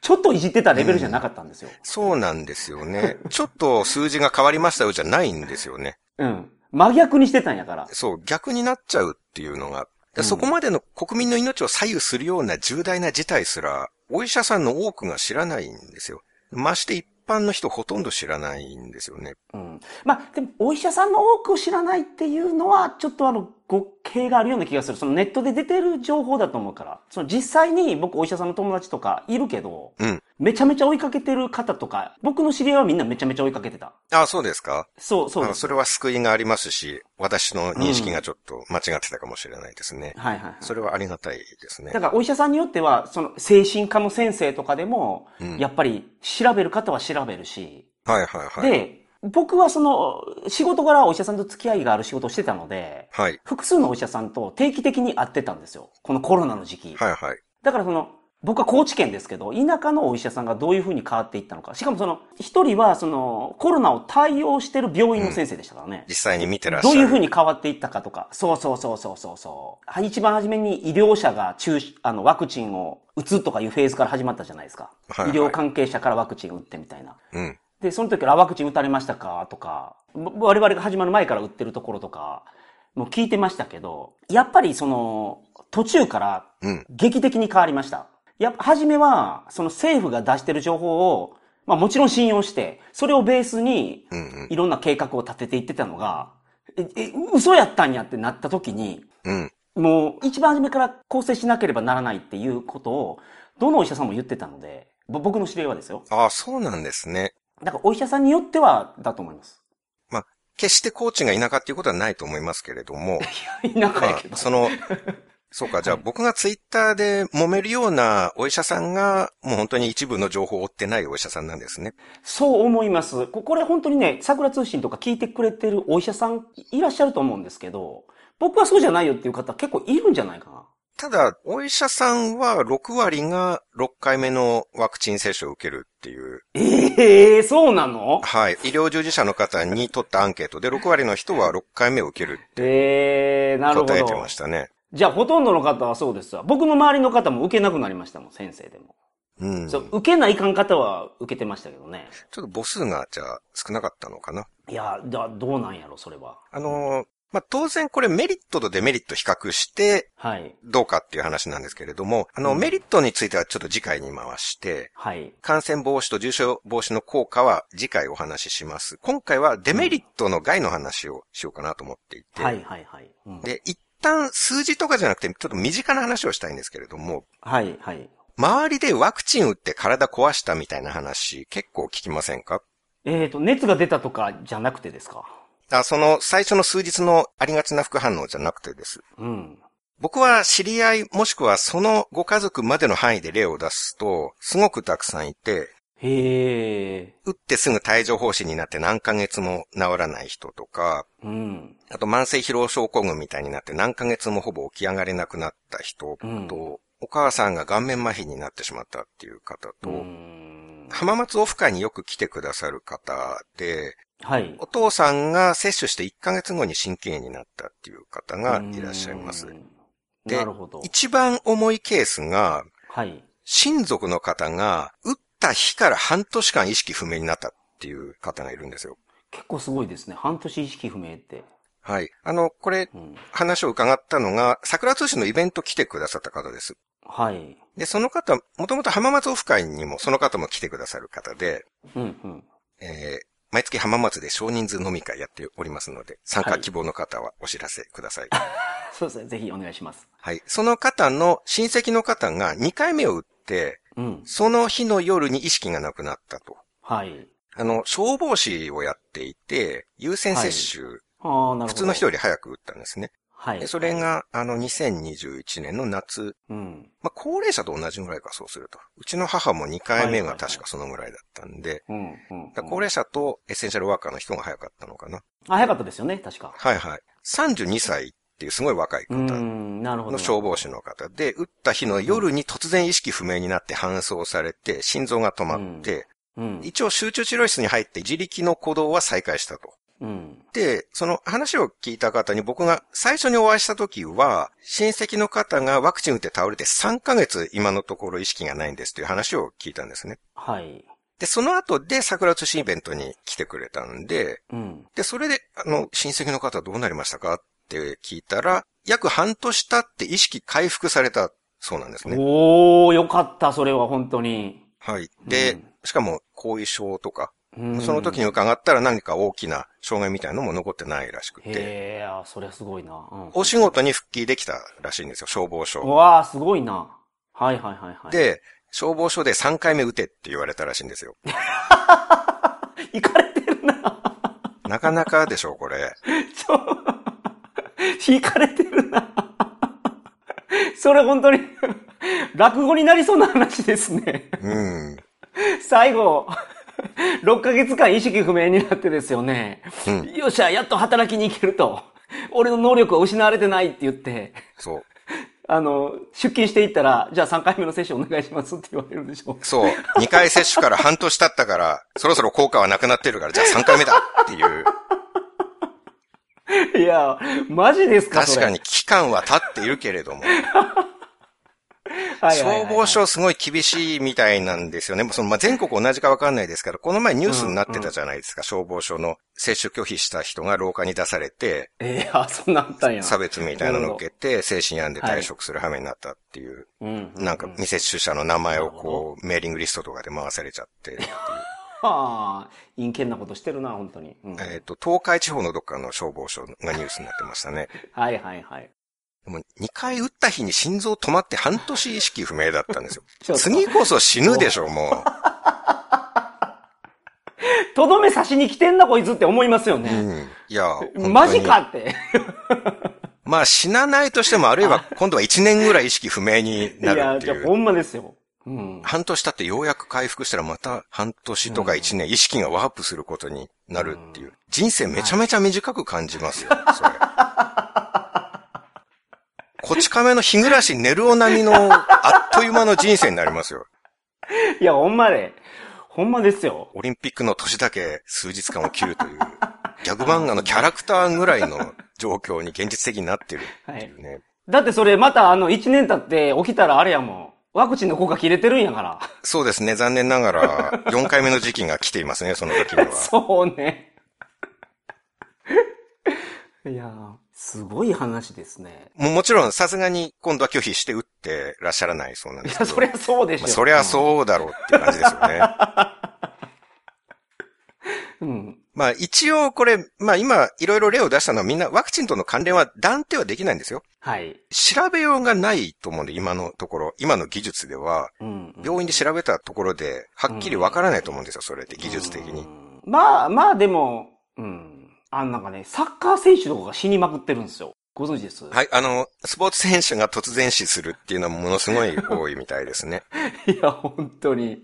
ちょっといじってたレベルじゃなかったんですよ。そうなんですよね。ちょっと数字が変わりましたよじゃないんですよね。うん。真逆にしてたんやから。そう、逆になっちゃうっていうのが、うんそこまでの国民の命を左右するような重大な事態すら、お医者さんの多くが知らないんですよ。まして一般の人ほとんど知らないんですよね。うん。まあ、でも、お医者さんの多くを知らないっていうのは、ちょっとあの、誤解があるような気がする。そのネットで出てる情報だと思うから。その実際に僕お医者さんの友達とかいるけど、うん。めちゃめちゃ追いかけてる方とか、僕の知り合いはみんなめちゃめちゃ追いかけてた。ああ、そうですかそう、そうです。それは救いがありますし、私の認識がちょっと間違ってたかもしれないですね。はいはいはい。それはありがたいですねだ。からお医者さんによっては、その精神科の先生とかでも、うんやっぱり調べる方は調べるし、はいはいはい。で、僕はその、仕事柄お医者さんと付き合いがある仕事をしてたので、はい。複数のお医者さんと定期的に会ってたんですよ。このコロナの時期。はいはい。だからその、僕は高知県ですけど、田舎のお医者さんがどういうふうに変わっていったのか。しかもその、一人はその、コロナを対応してる病院の先生でしたからね。実際に見てらっしゃる。どういうふうに変わっていったかとか。そうそうそうそうそうそう。は一番初めに医療者が中止、あの、ワクチンを打つとかいうフェーズから始まったじゃないですか。はいはい医療関係者からワクチン打ってみたいな。うん。で、その時からあワクチン打たれましたか？とか、ぼ我々が始まる前から打ってるところとか、もう聞いてましたけど、やっぱりその、途中からうん。劇的に変わりました。やっぱ、初めは、その政府が出してる情報を、まあもちろん信用して、それをベースに、うんうん。いろんな計画を立てていってたのが、え、え、嘘やったんやってなった時に、うん。もう一番初めから構成しなければならないっていうことを、どのお医者さんも言ってたので、ぼ僕の知り合いはですよ。ああ、そうなんですね。だからお医者さんによっては、だと思います。まあ、決してコーチが田舎っていうことはないと思いますけれども、田舎まやけど。あ、その、そうか、じゃあ僕がツイッターで揉めるようなお医者さんが、もう本当に一部の情報を追ってないお医者さんなんですね。そう思います。ここれ本当にね、桜通信とか聞いてくれてるお医者さんいらっしゃると思うんですけど、僕はそうじゃないよっていう方結構いるんじゃないかな。ただ、お医者さんは6割が6回目のワクチン接種を受けるっていう、ええそうなの？はい。医療従事者の方に取ったアンケートで6割の人は6回目を受けるってええなるほど答えて。ましたね。じゃあほとんどの方はそうですわ。僕の周りの方も受けなくなりましたもん、先生でも。うん。ちょそう、受けないかん方は受けてましたけどね。っと母数がじゃあ少なかったのかな。いや、じゃあどうなんやろ、それは。あのーまあ、当然これメリットとデメリット比較してはい。どうかっていう話なんですけれども、あの、うんメリットについてはちょっと次回に回して、はい。感染防止と重症防止の効果は次回お話しします。今回はデメリットの害の話をしようかなと思っていて、はい、はい、はい。うんで、一旦数字とかじゃなくて、ちょっと身近な話をしたいんですけれども、はい、はい。周りでワクチン打って体壊したみたいな話結構聞きませんか？えっ、と、熱が出たとかじゃなくてですか？あ、その最初の数日のありがちな副反応じゃなくてです。うん。僕は知り合いもしくはそのご家族までの範囲で例を出すと、すごくたくさんいて、へえ。打ってすぐ帯状疱疹になって何ヶ月も治らない人とか、うん。あと慢性疲労症候群みたいになって何ヶ月もほぼ起き上がれなくなった人と、うんお母さんが顔面麻痺になってしまったっていう方と、うん浜松オフ会によく来てくださる方で、はい。お父さんが接種して1ヶ月後に心筋炎になったっていう方がいらっしゃいますう。んでなるほど。一番重いケースが、はい。親族の方が打った日から半年間意識不明になったっていう方がいるんですよ。結構すごいですね。半年意識不明って。はい。あの、これ、うん。話を伺ったのが、桜通信のイベント来てくださった方です。はい。で、その方、もともと浜松オフ会にもその方も来てくださる方で、うん、うん。えー毎月浜松で少人数飲み会やっておりますので、参加希望の方はお知らせください。そうですね。ぜひお願いします。はい。その方の親戚の方が2回目を打って、うん。その日の夜に意識がなくなったと。はい。あの、消防士をやっていて、優先接種、ああ、なるほど。普通の人より早く打ったんですね。はい。でそれが、あの、2021年の夏、うん。まあ、高齢者と同じぐらいか、そうすると。うちの母も2回目が確かそのぐらいだったんで、うん。高齢者とエッセンシャルワーカーの人が早かったのかな。あ、早かったですよね。確か。はいはい。32歳っていうすごい若い方。の消防士の方で、打った日の夜に突然意識不明になって搬送されて、心臓が止まって、うん。一応集中治療室に入って自力の鼓動は再開したと。うん。で、その話を聞いた方に僕が最初にお会いした時は、親戚の方がワクチン打って倒れて3ヶ月今のところ意識がないんですという話を聞いたんですね。はい。で、その後で桜通信イベントに来てくれたんで、うん。で、それで、あの、親戚の方どうなりましたかって聞いたら、約半年経って意識回復されたそうなんですね。おー、よかった、それは本当に。はい。で、うんしかも後遺症とか、うんその時に伺ったら何か大きな障害みたいなのも残ってないらしくて、へえ、あそりゃすごいな。うんお仕事に復帰できたらしいんですよ、消防う署。わあ、すごいな。はいはいはいはい。、で、消防署で3回目打てって言われたらしいんですよ。行かれてるな。なかなかでしょう、これ。ちょ、引かれてるな。それ本当に、落語になりそうな話ですね。うん。最後、6ヶ月間意識不明になってですよね。うんよっしゃ、やっと働きに行けると。俺の能力は失われてないって言って、そう。あの、出勤していったら、じゃあ3回目の接種お願いしますって言われるでしょ。そう。2回接種から半年経ったから、そろそろ効果はなくなってるから、じゃあ3回目だっていう。いや、マジですか確かに。期間は経っているけれども、消防署すごい厳しいみたいなんですよね。そのまあ、全国同じかわかんないですけど、この前ニュースになってたじゃないですか。消防署の接種拒否した人が廊下に出されて、えー、あ、そんなったんや。差別みたいなのを受けて、精神病んで退職する羽目になったっていう、うん。なんか未接種者の名前をこう、メーリングリストとかで回されちゃってっていう。は あ、陰険なことしてるな、本当に。うんえっと、東海地方のどっかの消防署がニュースになってましたね。はいはいはい。でも2回打った日に心臓止まって半年意識不明だったんですよ 次こそ死ぬでしょ、も とどめ刺しに来てんな、こいつって思いますよう。うね。ん。いや、マジかって。まあ死なないとしても、あるいは今度は1年ぐらい意識不明にいなるや、っていう。じゃあほんまですよ。うん。半年経ってようやく回復したらまた半年とか1年意識がワープすることになるっていう。人生めちゃめちゃ短く感じますよ、それ。こち亀の日暮らし寝るお並みの あっという間の人生になりますよ。いや、ほんまで。ほんまですよ。オリンピックの年だけ数日間を切るという、ギャグ漫画のキャラクターぐらいの状況に現実的になってるっていうね。だってそれまたあの1年経って起きたらあれやもん。ワクチンの効果切れてるんやから。そうですね、残念ながら4回目の時期が来ていますね、その時には。そうね。いやー、すごい話ですね。もうもちろんさすがに今度は拒否して打ってらっしゃらないそうなんいや、ですけど。そりゃそうでしょ。まあそりゃそうだろうっていう感じですよね。うん。うん。まあ一応これ、まあ今いろいろ例を出したのはみんなワクチンとの関連は断定はできないんですよ。はい。調べようがないと思うんで、今のところ、今の技術では、うん。病院で調べたところで、はっきりわからないと思うんですよ、それって技術的にう。んまあ、まあでも、うん。あんなんかね、サッカー選手とかが死にまくってるんですよ。ご存知です？はい、あの、スポーツ選手が突然死するっていうのはものすごい多いみたいですね。いや、本当に。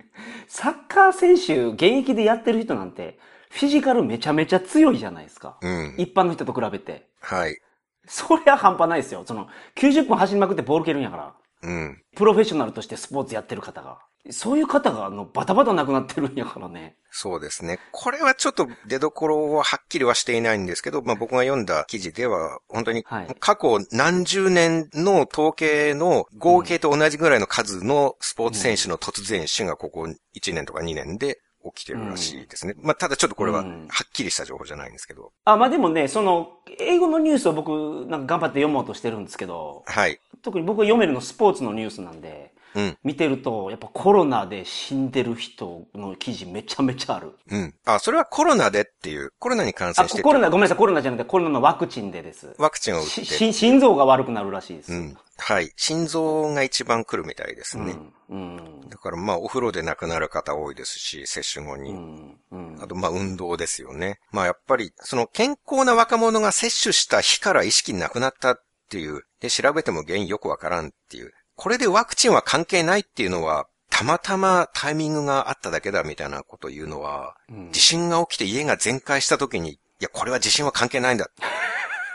サッカー選手、現役でやってる人なんて、フィジカルめちゃめちゃ強いじゃないですか。うん。一般の人と比べて。はい。そりゃ半端ないですよ。その、90分走りまくってボール蹴るんやから。うん。プロフェッショナルとしてスポーツやってる方が。そういう方が、あの、バタバタ亡くなってるんやからね。そうですね。これはちょっと出所ははっきりはしていないんですけど、まあ僕が読んだ記事では、本当にはい過去何十年の統計の合計と同じぐらいの数のスポーツ選手の突然死がここ1年とか2年で起きてるらしいですね。まあただちょっとこれははうんっきりした情報じゃないんですけど。あ、まあでもね、その、英語のニュースを僕、なんか頑張って読もうとしてるんですけど、はい。特に僕が読めるのスポーツのニュースなんで、うん。見てると、やっぱコロナで死んでる人の記事めちゃめちゃある。うん。あ、それはコロナでっていう、コロナに感あ、染してコロナ、ごめんなさい、コロナじゃなくてコロナのワクチンでです。ワクチンを打っし、て。し心臓が悪くなるらしいです。うん。はい。心臓が一番来るみたいですね。うん。うん。だからまあお風呂で亡くなる方多いですし、接種後に。うん。うん。あと、まあ、運動ですよね。まあ、やっぱり、その健康な若者が接種した日から意識なくなったっていう、で、調べても原因よくわからんっていう。これでワクチンは関係ないっていうのは、たまたまタイミングがあっただけだみたいなことを言うのは、うん地震が起きて家が全壊した時に、いや、これは地震は関係ないんだ。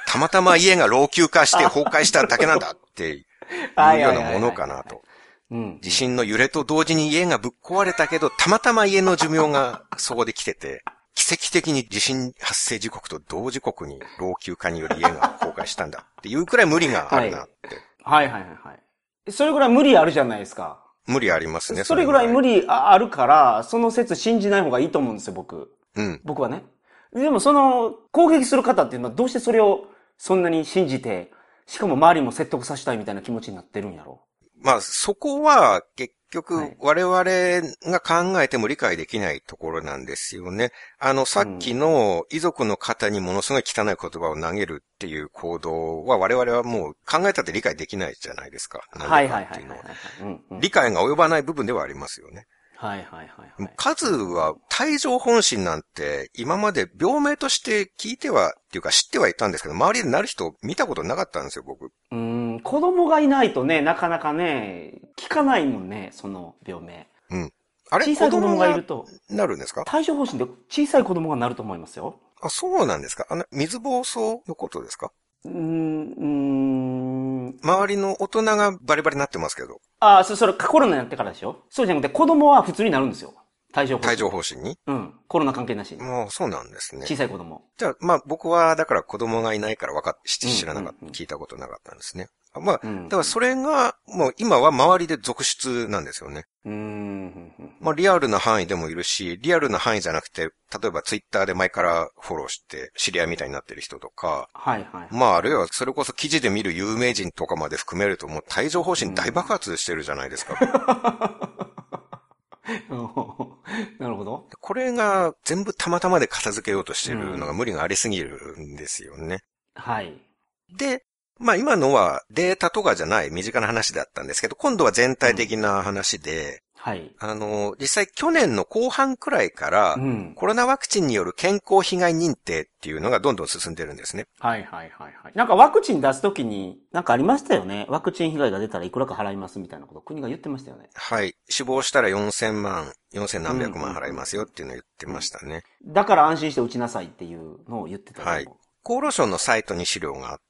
たまたま家が老朽化して崩壊しただけなんだっていうようなものかなと。うん。地震の揺れと同時に家がぶっ壊れたけど、たまたま家の寿命がそこで来てて、奇 奇跡的に地震発生時刻と同時刻に老朽化により家が崩壊したんだっていうくらい無理があるなって。はいはいはいはい。それぐらい無理あるじゃないですか。無理ありますね。それぐらい無理ああるから、その説信じない方がいいと思うんですよ、僕。うん。僕はね。でもその、攻撃する方っていうのはどうしてそれをそんなに信じて、しかも周りも説得させたいみたいな気持ちになってるんやろまあ、そこは結は局い我々が考えても理解できないところなんですよね。あの、さっきの遺族の方にものすごい汚い言葉を投げるっていう行動は我々はもう考えたって理解できないじゃないですか。はいはいはい理解が及ばない部分ではありますよね。はいはいはいはい。数は帯状本心なんて今まで病名として聞いては、っていうか知ってはいたんですけど、周りでなる人見たことなかったんですよ、僕。うーん、子供がいないとね、なかなかね、聞かないもんね、その病名。あれ小さい子供がいると、なるんですか？対処方針で小さい子供がなると思いますよ。あ、そうなんですか？あの、水暴走のことですか？うーん、うーん。周りの大人がバリバリになってますけど、ああ、そ、それコロナになってからでしょ？そうじゃなくて子供は普通になるんですよ。対処方針。帯状疱疹に？うん。コロナ関係なしに。もうそうなんですね小。さい子供。じゃあ、まあ僕はだから子供がいないから分かっ、知知らなかった、うんうんうん聞いたことなかったんですね。あまあ、うんだからそれが、もう今は周りで続出なんですよね。うーん。まあリアルな範囲でもいるし、リアルな範囲じゃなくて、例えばツイッターで前からフォローして知り合いみたいになってる人とか、はいはい。まああるいはそれこそ記事で見る有名人とかまで含めるともう帯状疱疹大爆発してるじゃないですか。なるほど。これが全部たまたまで片付けようとしてるのが無理がありすぎるんですよね。はい。で、まあ今のはデータとかじゃない身近な話だったんですけど、今度は全体的な話で、はい。あの、実際去年の後半くらいからう、ん。コロナワクチンによる健康被害認定っていうのがどんどん進んでるんですね。はいはいはいはい。なんかワクチン出すときに、なんかありましたよね？ワクチン被害が出たらいくらか払いますみたいなこと国が言ってましたよね。はい。死亡したら4000万、4000何百万払いますよっていうのを言ってましたね。だから安心して打ちなさいっていうのを言ってたはい厚労省のサイトに資料があって、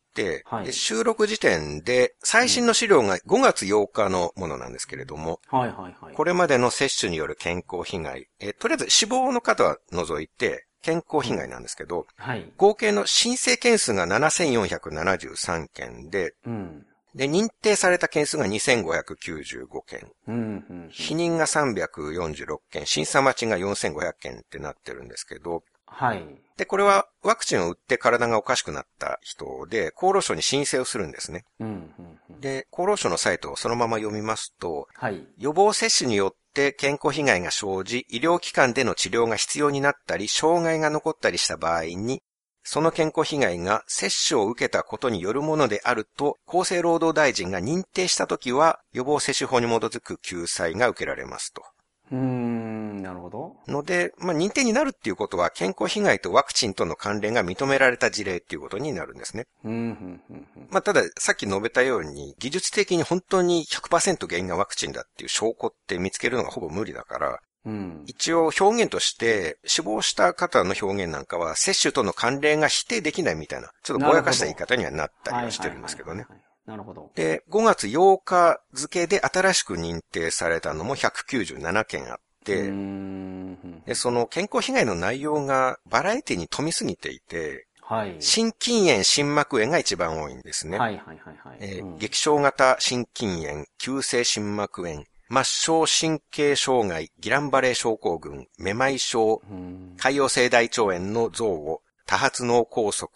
はいで収録時点で最新の資料が5月8日のものなんですけれども、はいはいはい。これまでの接種による健康被害、えーとりあえず死亡の方は除いて健康被害なんですけど、はい。合計の申請件数が7473件で、うん。で、認定された件数が2595件、うん、うん。否認が346件、審査待ちが4500件ってなってるんですけど、はい。で、これはワクチンを打って体がおかしくなった人で、厚労省に申請をするんですね。うん、うん、うん。で、厚労省のサイトをそのまま読みますと、はい。予防接種によって健康被害が生じ、医療機関での治療が必要になったり、障害が残ったりした場合に、その健康被害が接種を受けたことによるものであると、厚生労働大臣が認定したときは、予防接種法に基づく救済が受けられますと。うーん、なるほど。ので、まあ、認定になるっていうことは、健康被害とワクチンとの関連が認められた事例っていうことになるんですね。うん、うん、うん、うん。まあ、ただ、さっき述べたように、技術的に本当に100%原因がワクチンだっていう証拠って見つけるのがほぼ無理だから、うん。一応表現として、死亡した方の表現なんかは、接種との関連が否定できないみたいな、ちょっとぼやかした言い方にはなったりはしてるんですけどね。はいはいはいはい。なるほど。で、5月8日付で新しく認定されたのも197件あって、ん。で、その健康被害の内容がバラエティに富みすぎていて、はい。心筋炎、心膜炎が一番多いんですね。はいはいはいはい。えーうん激小型心筋炎、急性心膜炎、末梢神経障害、ギランバレー症候群、めまい症、うん潰瘍性大腸炎の増を、多発脳梗塞、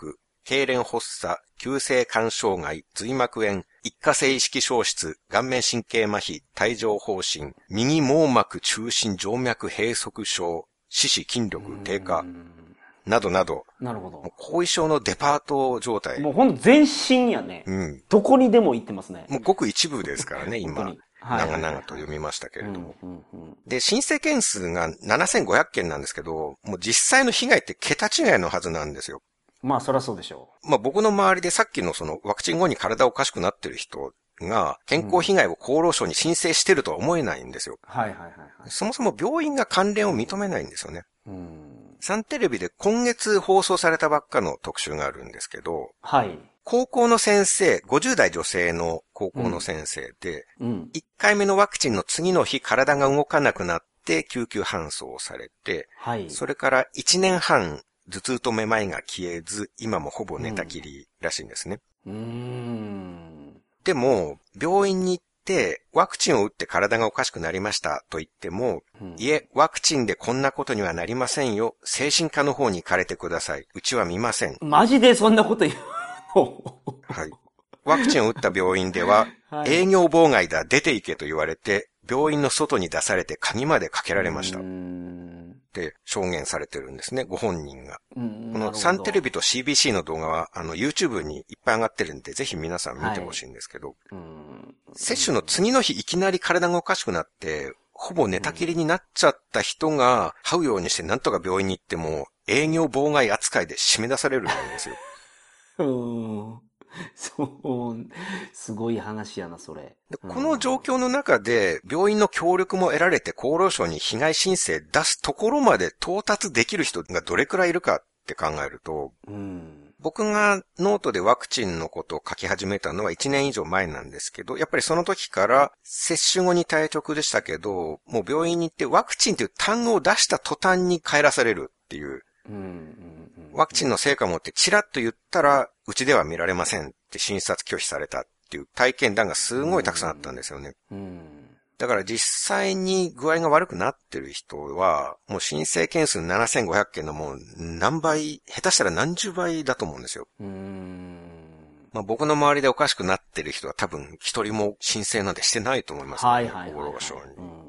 痙攣発作、急性肝障害、髄膜炎、一過性意識消失、顔面神経麻痺、帯状疱疹、右網膜中心静脈閉塞症、四肢筋力低下う、んなどなど、なるほど。後遺症のデパート状態。もうほんと全身やね。うん。どこにでも行ってますね。もうごく一部ですからね、今。はい長々と読みましたけれども。で、申請件数が7500件なんですけど、もう実際の被害って桁違いのはずなんですよ。まあ、そりゃそうでしょまあ僕の周りでさっきのそのワクチン後に体おかしくなってる人が健康被害を厚労省に申請してるとは思えないんですよ。う。はいはいはいはい。そもそも病院が関連を認めないんですよね。うん。サンテレビで今月放送されたばっかの特集があるんですけど、はい。高校の先生、50代女性の高校の先生で、うん。1回目のワクチンの次の日体が動かなくなってて救急搬送されて、はい。それから1年半頭痛とめまいが消えず、今もほぼ寝たきりらしいんですね。うーん。でも、病院に行って、ワクチンを打って体がおかしくなりましたと言っても、うんいえ、ワクチンでこんなことにはなりませんよ。精神科の方に行かれてください。うちは見ません。マジでそんなこと言うの？はい。ワクチンを打った病院では、はい営業妨害だ、出て行けと言われて、病院の外に出されて鍵までかけられましたうー。んって証言されてるんですね、ご本人が。うんこのサンテレビと CBC の動画は、あの、YouTube にいっぱい上がってるんで、ぜひ皆さん見てほしいんですけど、うん接種の次の日いきなり体がおかしくなって、ほぼ寝たきりになっちゃった人が、這うようにしてなんとか病院に行っても、営業妨害扱いで締め出されるんですよ。うん。そう、すごい話やな、それ。でこの状況の中で、病院の協力も得られて厚労省に被害申請出すところまで到達できる人がどれくらいいるかって考えると、うん。僕がノートでワクチンのことを書き始めたのは1年以上前なんですけど、やっぱりその時から接種後に退直でしたけど、もう病院に行ってワクチンという単語を出した途端に帰らされるっていう、うん。うん。ワクチンの成果を持ってチラッと言ったら、うちでは見られませんって診察拒否されたっていう体験談がすごいたくさんあったんですよね。うん。だから実際に具合が悪くなってる人は、もう申請件数7500件のもう何倍、下手したら何十倍だと思うんですよ。うん。まあ僕の周りでおかしくなってる人は多分一人も申請なんてしてないと思います、ね。はいはいはい、厚労省に。うん。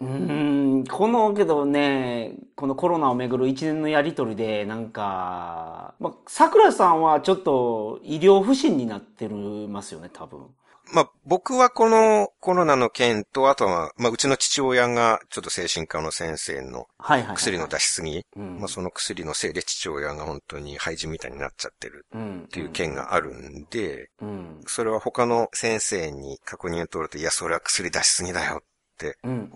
うん、このけどね、このコロナをめぐる一年のやりとりで、なんか、まあ、桜さんはちょっと医療不信になってるますよね、多分。まあ僕はこのコロナの件と、あとは、まあうちの父親がちょっと精神科の先生の。薬の出しすぎ、うんまあその薬のせいで父親が本当に廃人みたいになっちゃってるうん。っていう件があるんで、うん。それは他の先生に確認を取ると、いや、それは薬出しすぎだよ。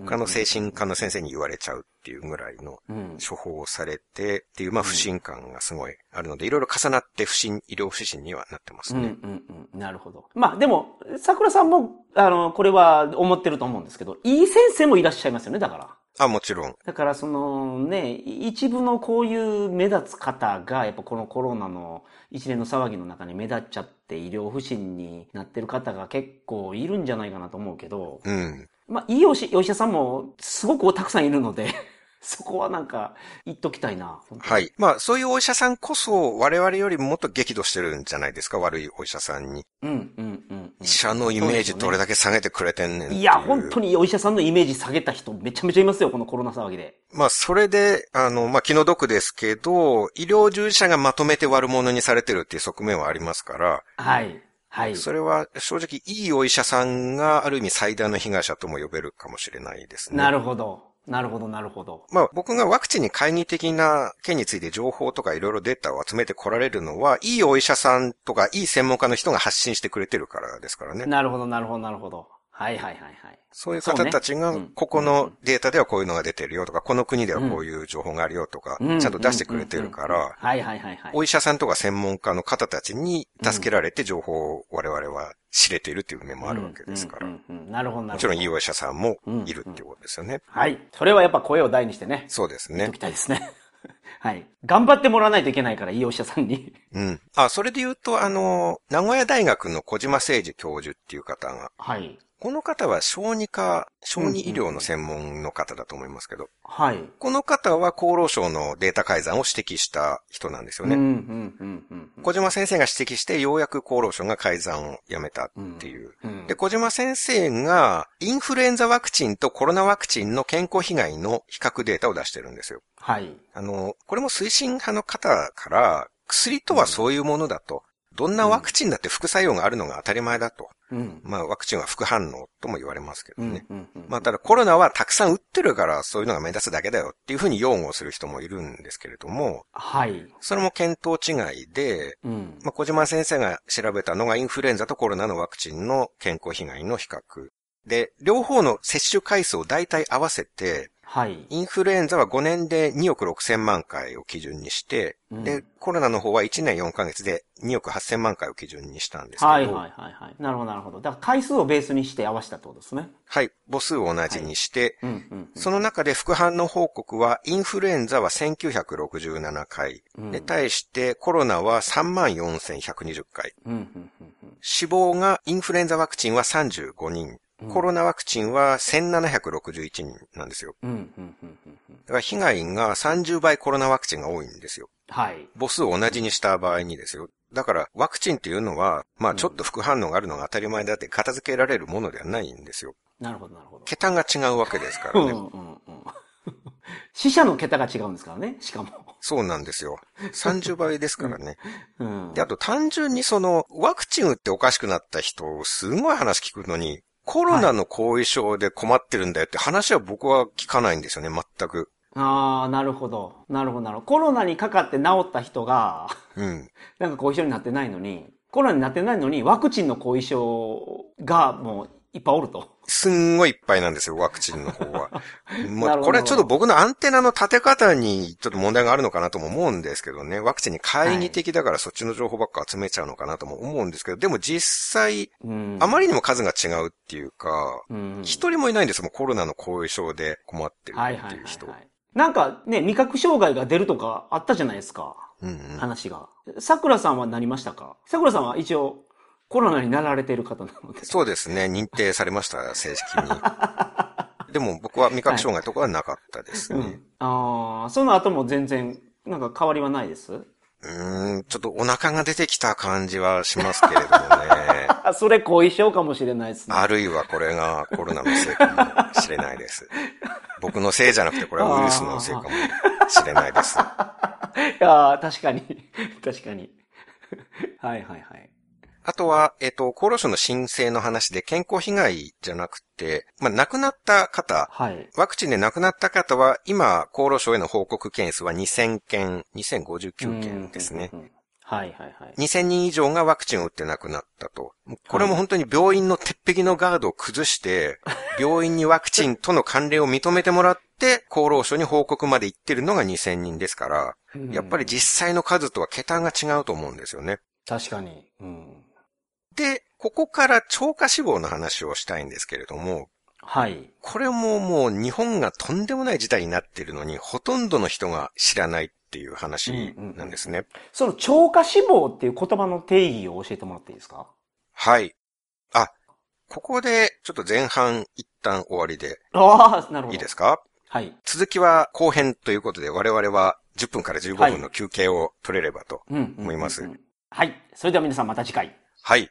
他の精神科の先生に言われちゃうっていうぐらいのうん。処方をされてっていう、まあ不信感がすごいあるので、いろいろ重なって不信、医療不信にはなってますうんね。うんうん。なるほど。まあでも、桜さんも、あの、これは思ってると思うんですけど、いい先生もいらっしゃいますよね、だから。あ、もちろん。だからそのね、一部のこういう目立つ方が、やっぱこのコロナの一連の騒ぎの中に目立っちゃって医療不信になってる方が結構いるんじゃないかなと思うけど、うん。まあいいおしお医者さんもすごくたくさんいるので、そこはなんか言っときたいな。はい。まあ、そういうお医者さんこそ、我々よりももっと激怒してるんじゃないですか、悪いお医者さんに。うんうんうんうん。医者のイメージどれだけ下げてくれてんねんいういや、本当にお医者さんのイメージ下げた人めちゃめちゃいますよ、このコロナ騒ぎで。まあ、それで、あの、まあ、気の毒ですけど、医療従事者がまとめて悪者にされてるっていう側面はありますから、はい。はい。それは正直いいお医者さんがある意味最大の被害者とも呼べるかもしれないですね。なるほど。なるほど、なるほど。まあ僕がワクチンに懐疑的な件について情報とかいろいろデータを集めてこられるのは、いいお医者さんとかいい専門家の人が発信してくれてるからですからね。なるほど、なるほど、なるほど。はいはいはいはい。そういう方たちがここのデータではこういうのが出てるよとか、この国ではこういう情報があるよとか、うんちゃんと出してくれてるから、はいはいはいはい。お医者さんとか専門家の方たちに助けられて情報を我々は知れているっていう面もあるわけですからなるほど、なるほど。もちろんいいお医者さんもいるっていうことですよね。はい。それはやっぱ声を大にしてね、そうですね言っとき。たいですね。はい。頑張ってもらわないといけないから、いいお医者さんに。うん。あ、それで言うと、あの、名古屋大学の小島誠二教授っていう方が、はい。この方は小児科、小児医療の専門の方だと思いますけど、はい。この方は厚労省のデータ改ざんを指摘した人なんですよね。うん、うん、うん、うんうん。小島先生が指摘して、ようやく厚労省が改ざんをやめたっていう。うんで、小島先生が、インフルエンザワクチンとコロナワクチンの健康被害の比較データを出してるんですよ。はい。あの、これも推進派の方から、薬とはそういうものだと。どんなワクチンだって副作用があるのが当たり前だと。うん。まあ、ワクチンは副反応とも言われますけどうんね。、うん、うん。まあ、ただコロナはたくさん打ってるからそういうのが目立つだけだよっていうふうに擁護する人もいるんですけれども、はい。それも見当違いで、うん。まあ、小島先生が調べたのがインフルエンザとコロナのワクチンの健康被害の比較。で、両方の接種回数を大体合わせて、はい。インフルエンザは5年で2億6千万回を基準にして、うんで、コロナの方は1年4ヶ月で2億8千万回を基準にしたんですけど、はいはいはいはい。なるほどなるほど。だから回数をベースにして合わせたってことですね。はい母数を同じにして、うんうんうん。その中で副反応報告は、インフルエンザは1967回、うんで、対してコロナは34,120回、うんうんうんうん。死亡がインフルエンザワクチンは35人、コロナワクチンは1761人なんですよ。うんうんうんうんうん。だから被害が30倍コロナワクチンが多いんですよ。はい。母数を同じにした場合にですよ。だから、ワクチンっていうのは、まあちょっと副反応があるのが当たり前だって片付けられるものではないんですよ。なるほどなるほど。桁が違うわけですかうんらね。うんうん。死者の桁が違うんですからね、しかも。そうなんですよ。30倍ですからね。うんで、。あと単純にその、ワクチン打っておかしくなった人、すごい話聞くのに、コロナの後遺症で困ってるんだよって話は僕は聞かないんですよね、全く。ああ、なるほど。なるほど、なるほど。コロナにかかって治った人が、うん。なんか後遺症になってないのに、コロナになってないのに、ワクチンの後遺症がもういっぱいおると。すんごいいっぱいなんですよ、ワクチンの方は。もう、これはちょっと僕のアンテナの立て方にちょっと問題があるのかなとも思うんですけどね。ワクチンに懐疑的だからそっちの情報ばっか集めちゃうのかなとも思うんですけど、でも実際、うん。あまりにも数が違うっていうか、うん一人もいないんですもん、コロナの後遺症で困ってるはいはいうって人。はい。なんかね、味覚障害が出るとかあったじゃないですか。うんうん話が。桜さんはなりましたか？桜さんは一応コロナになられている方なので。そうですね、認定されました、正式に。でも僕は味覚障害とかはなかったですね。うん。ああ、その後も全然、なんか変わりはないです？うーん、ちょっとお腹が出てきた感じはしますけれどもね。あ、それ後遺症かもしれないですね。あるいはこれがコロナのせいかもしれないです。僕のせいじゃなくてこれはウイルスのせいかもしれないです。いやー確かに。確かに。はいはいはい。あとは、えっ、と、厚労省の申請の話で健康被害じゃなくて、まあ、亡くなった方、はい。ワクチンで亡くなった方は、今、厚労省への報告件数は2000件、2059件ですねう。ん。うんうんはいはいはい。2000人以上がワクチンを打って亡くなったと。これも本当に病院の鉄壁のガードを崩して、病院にワクチンとの関連を認めてもらって、厚労省に報告まで行ってるのが2000人ですから、やっぱり実際の数とは桁が違うと思うんですよね。確かに。うん。で、ここから超過死亡の話をしたいんですけれども、はい。これももう日本がとんでもない事態になっているのに、ほとんどの人が知らないっていう話なんですね。その超過死亡っていう言葉の定義を教えてもらっていいですか？はい。あ、ここでちょっと前半一旦終わりでああ、なるほど。いいですか？はい。続きは後編ということで我々は10分から15分の休憩を取れればと。うん。思いますうんうんうんはい。それでは皆さんまた次回。はい。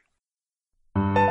Thank you.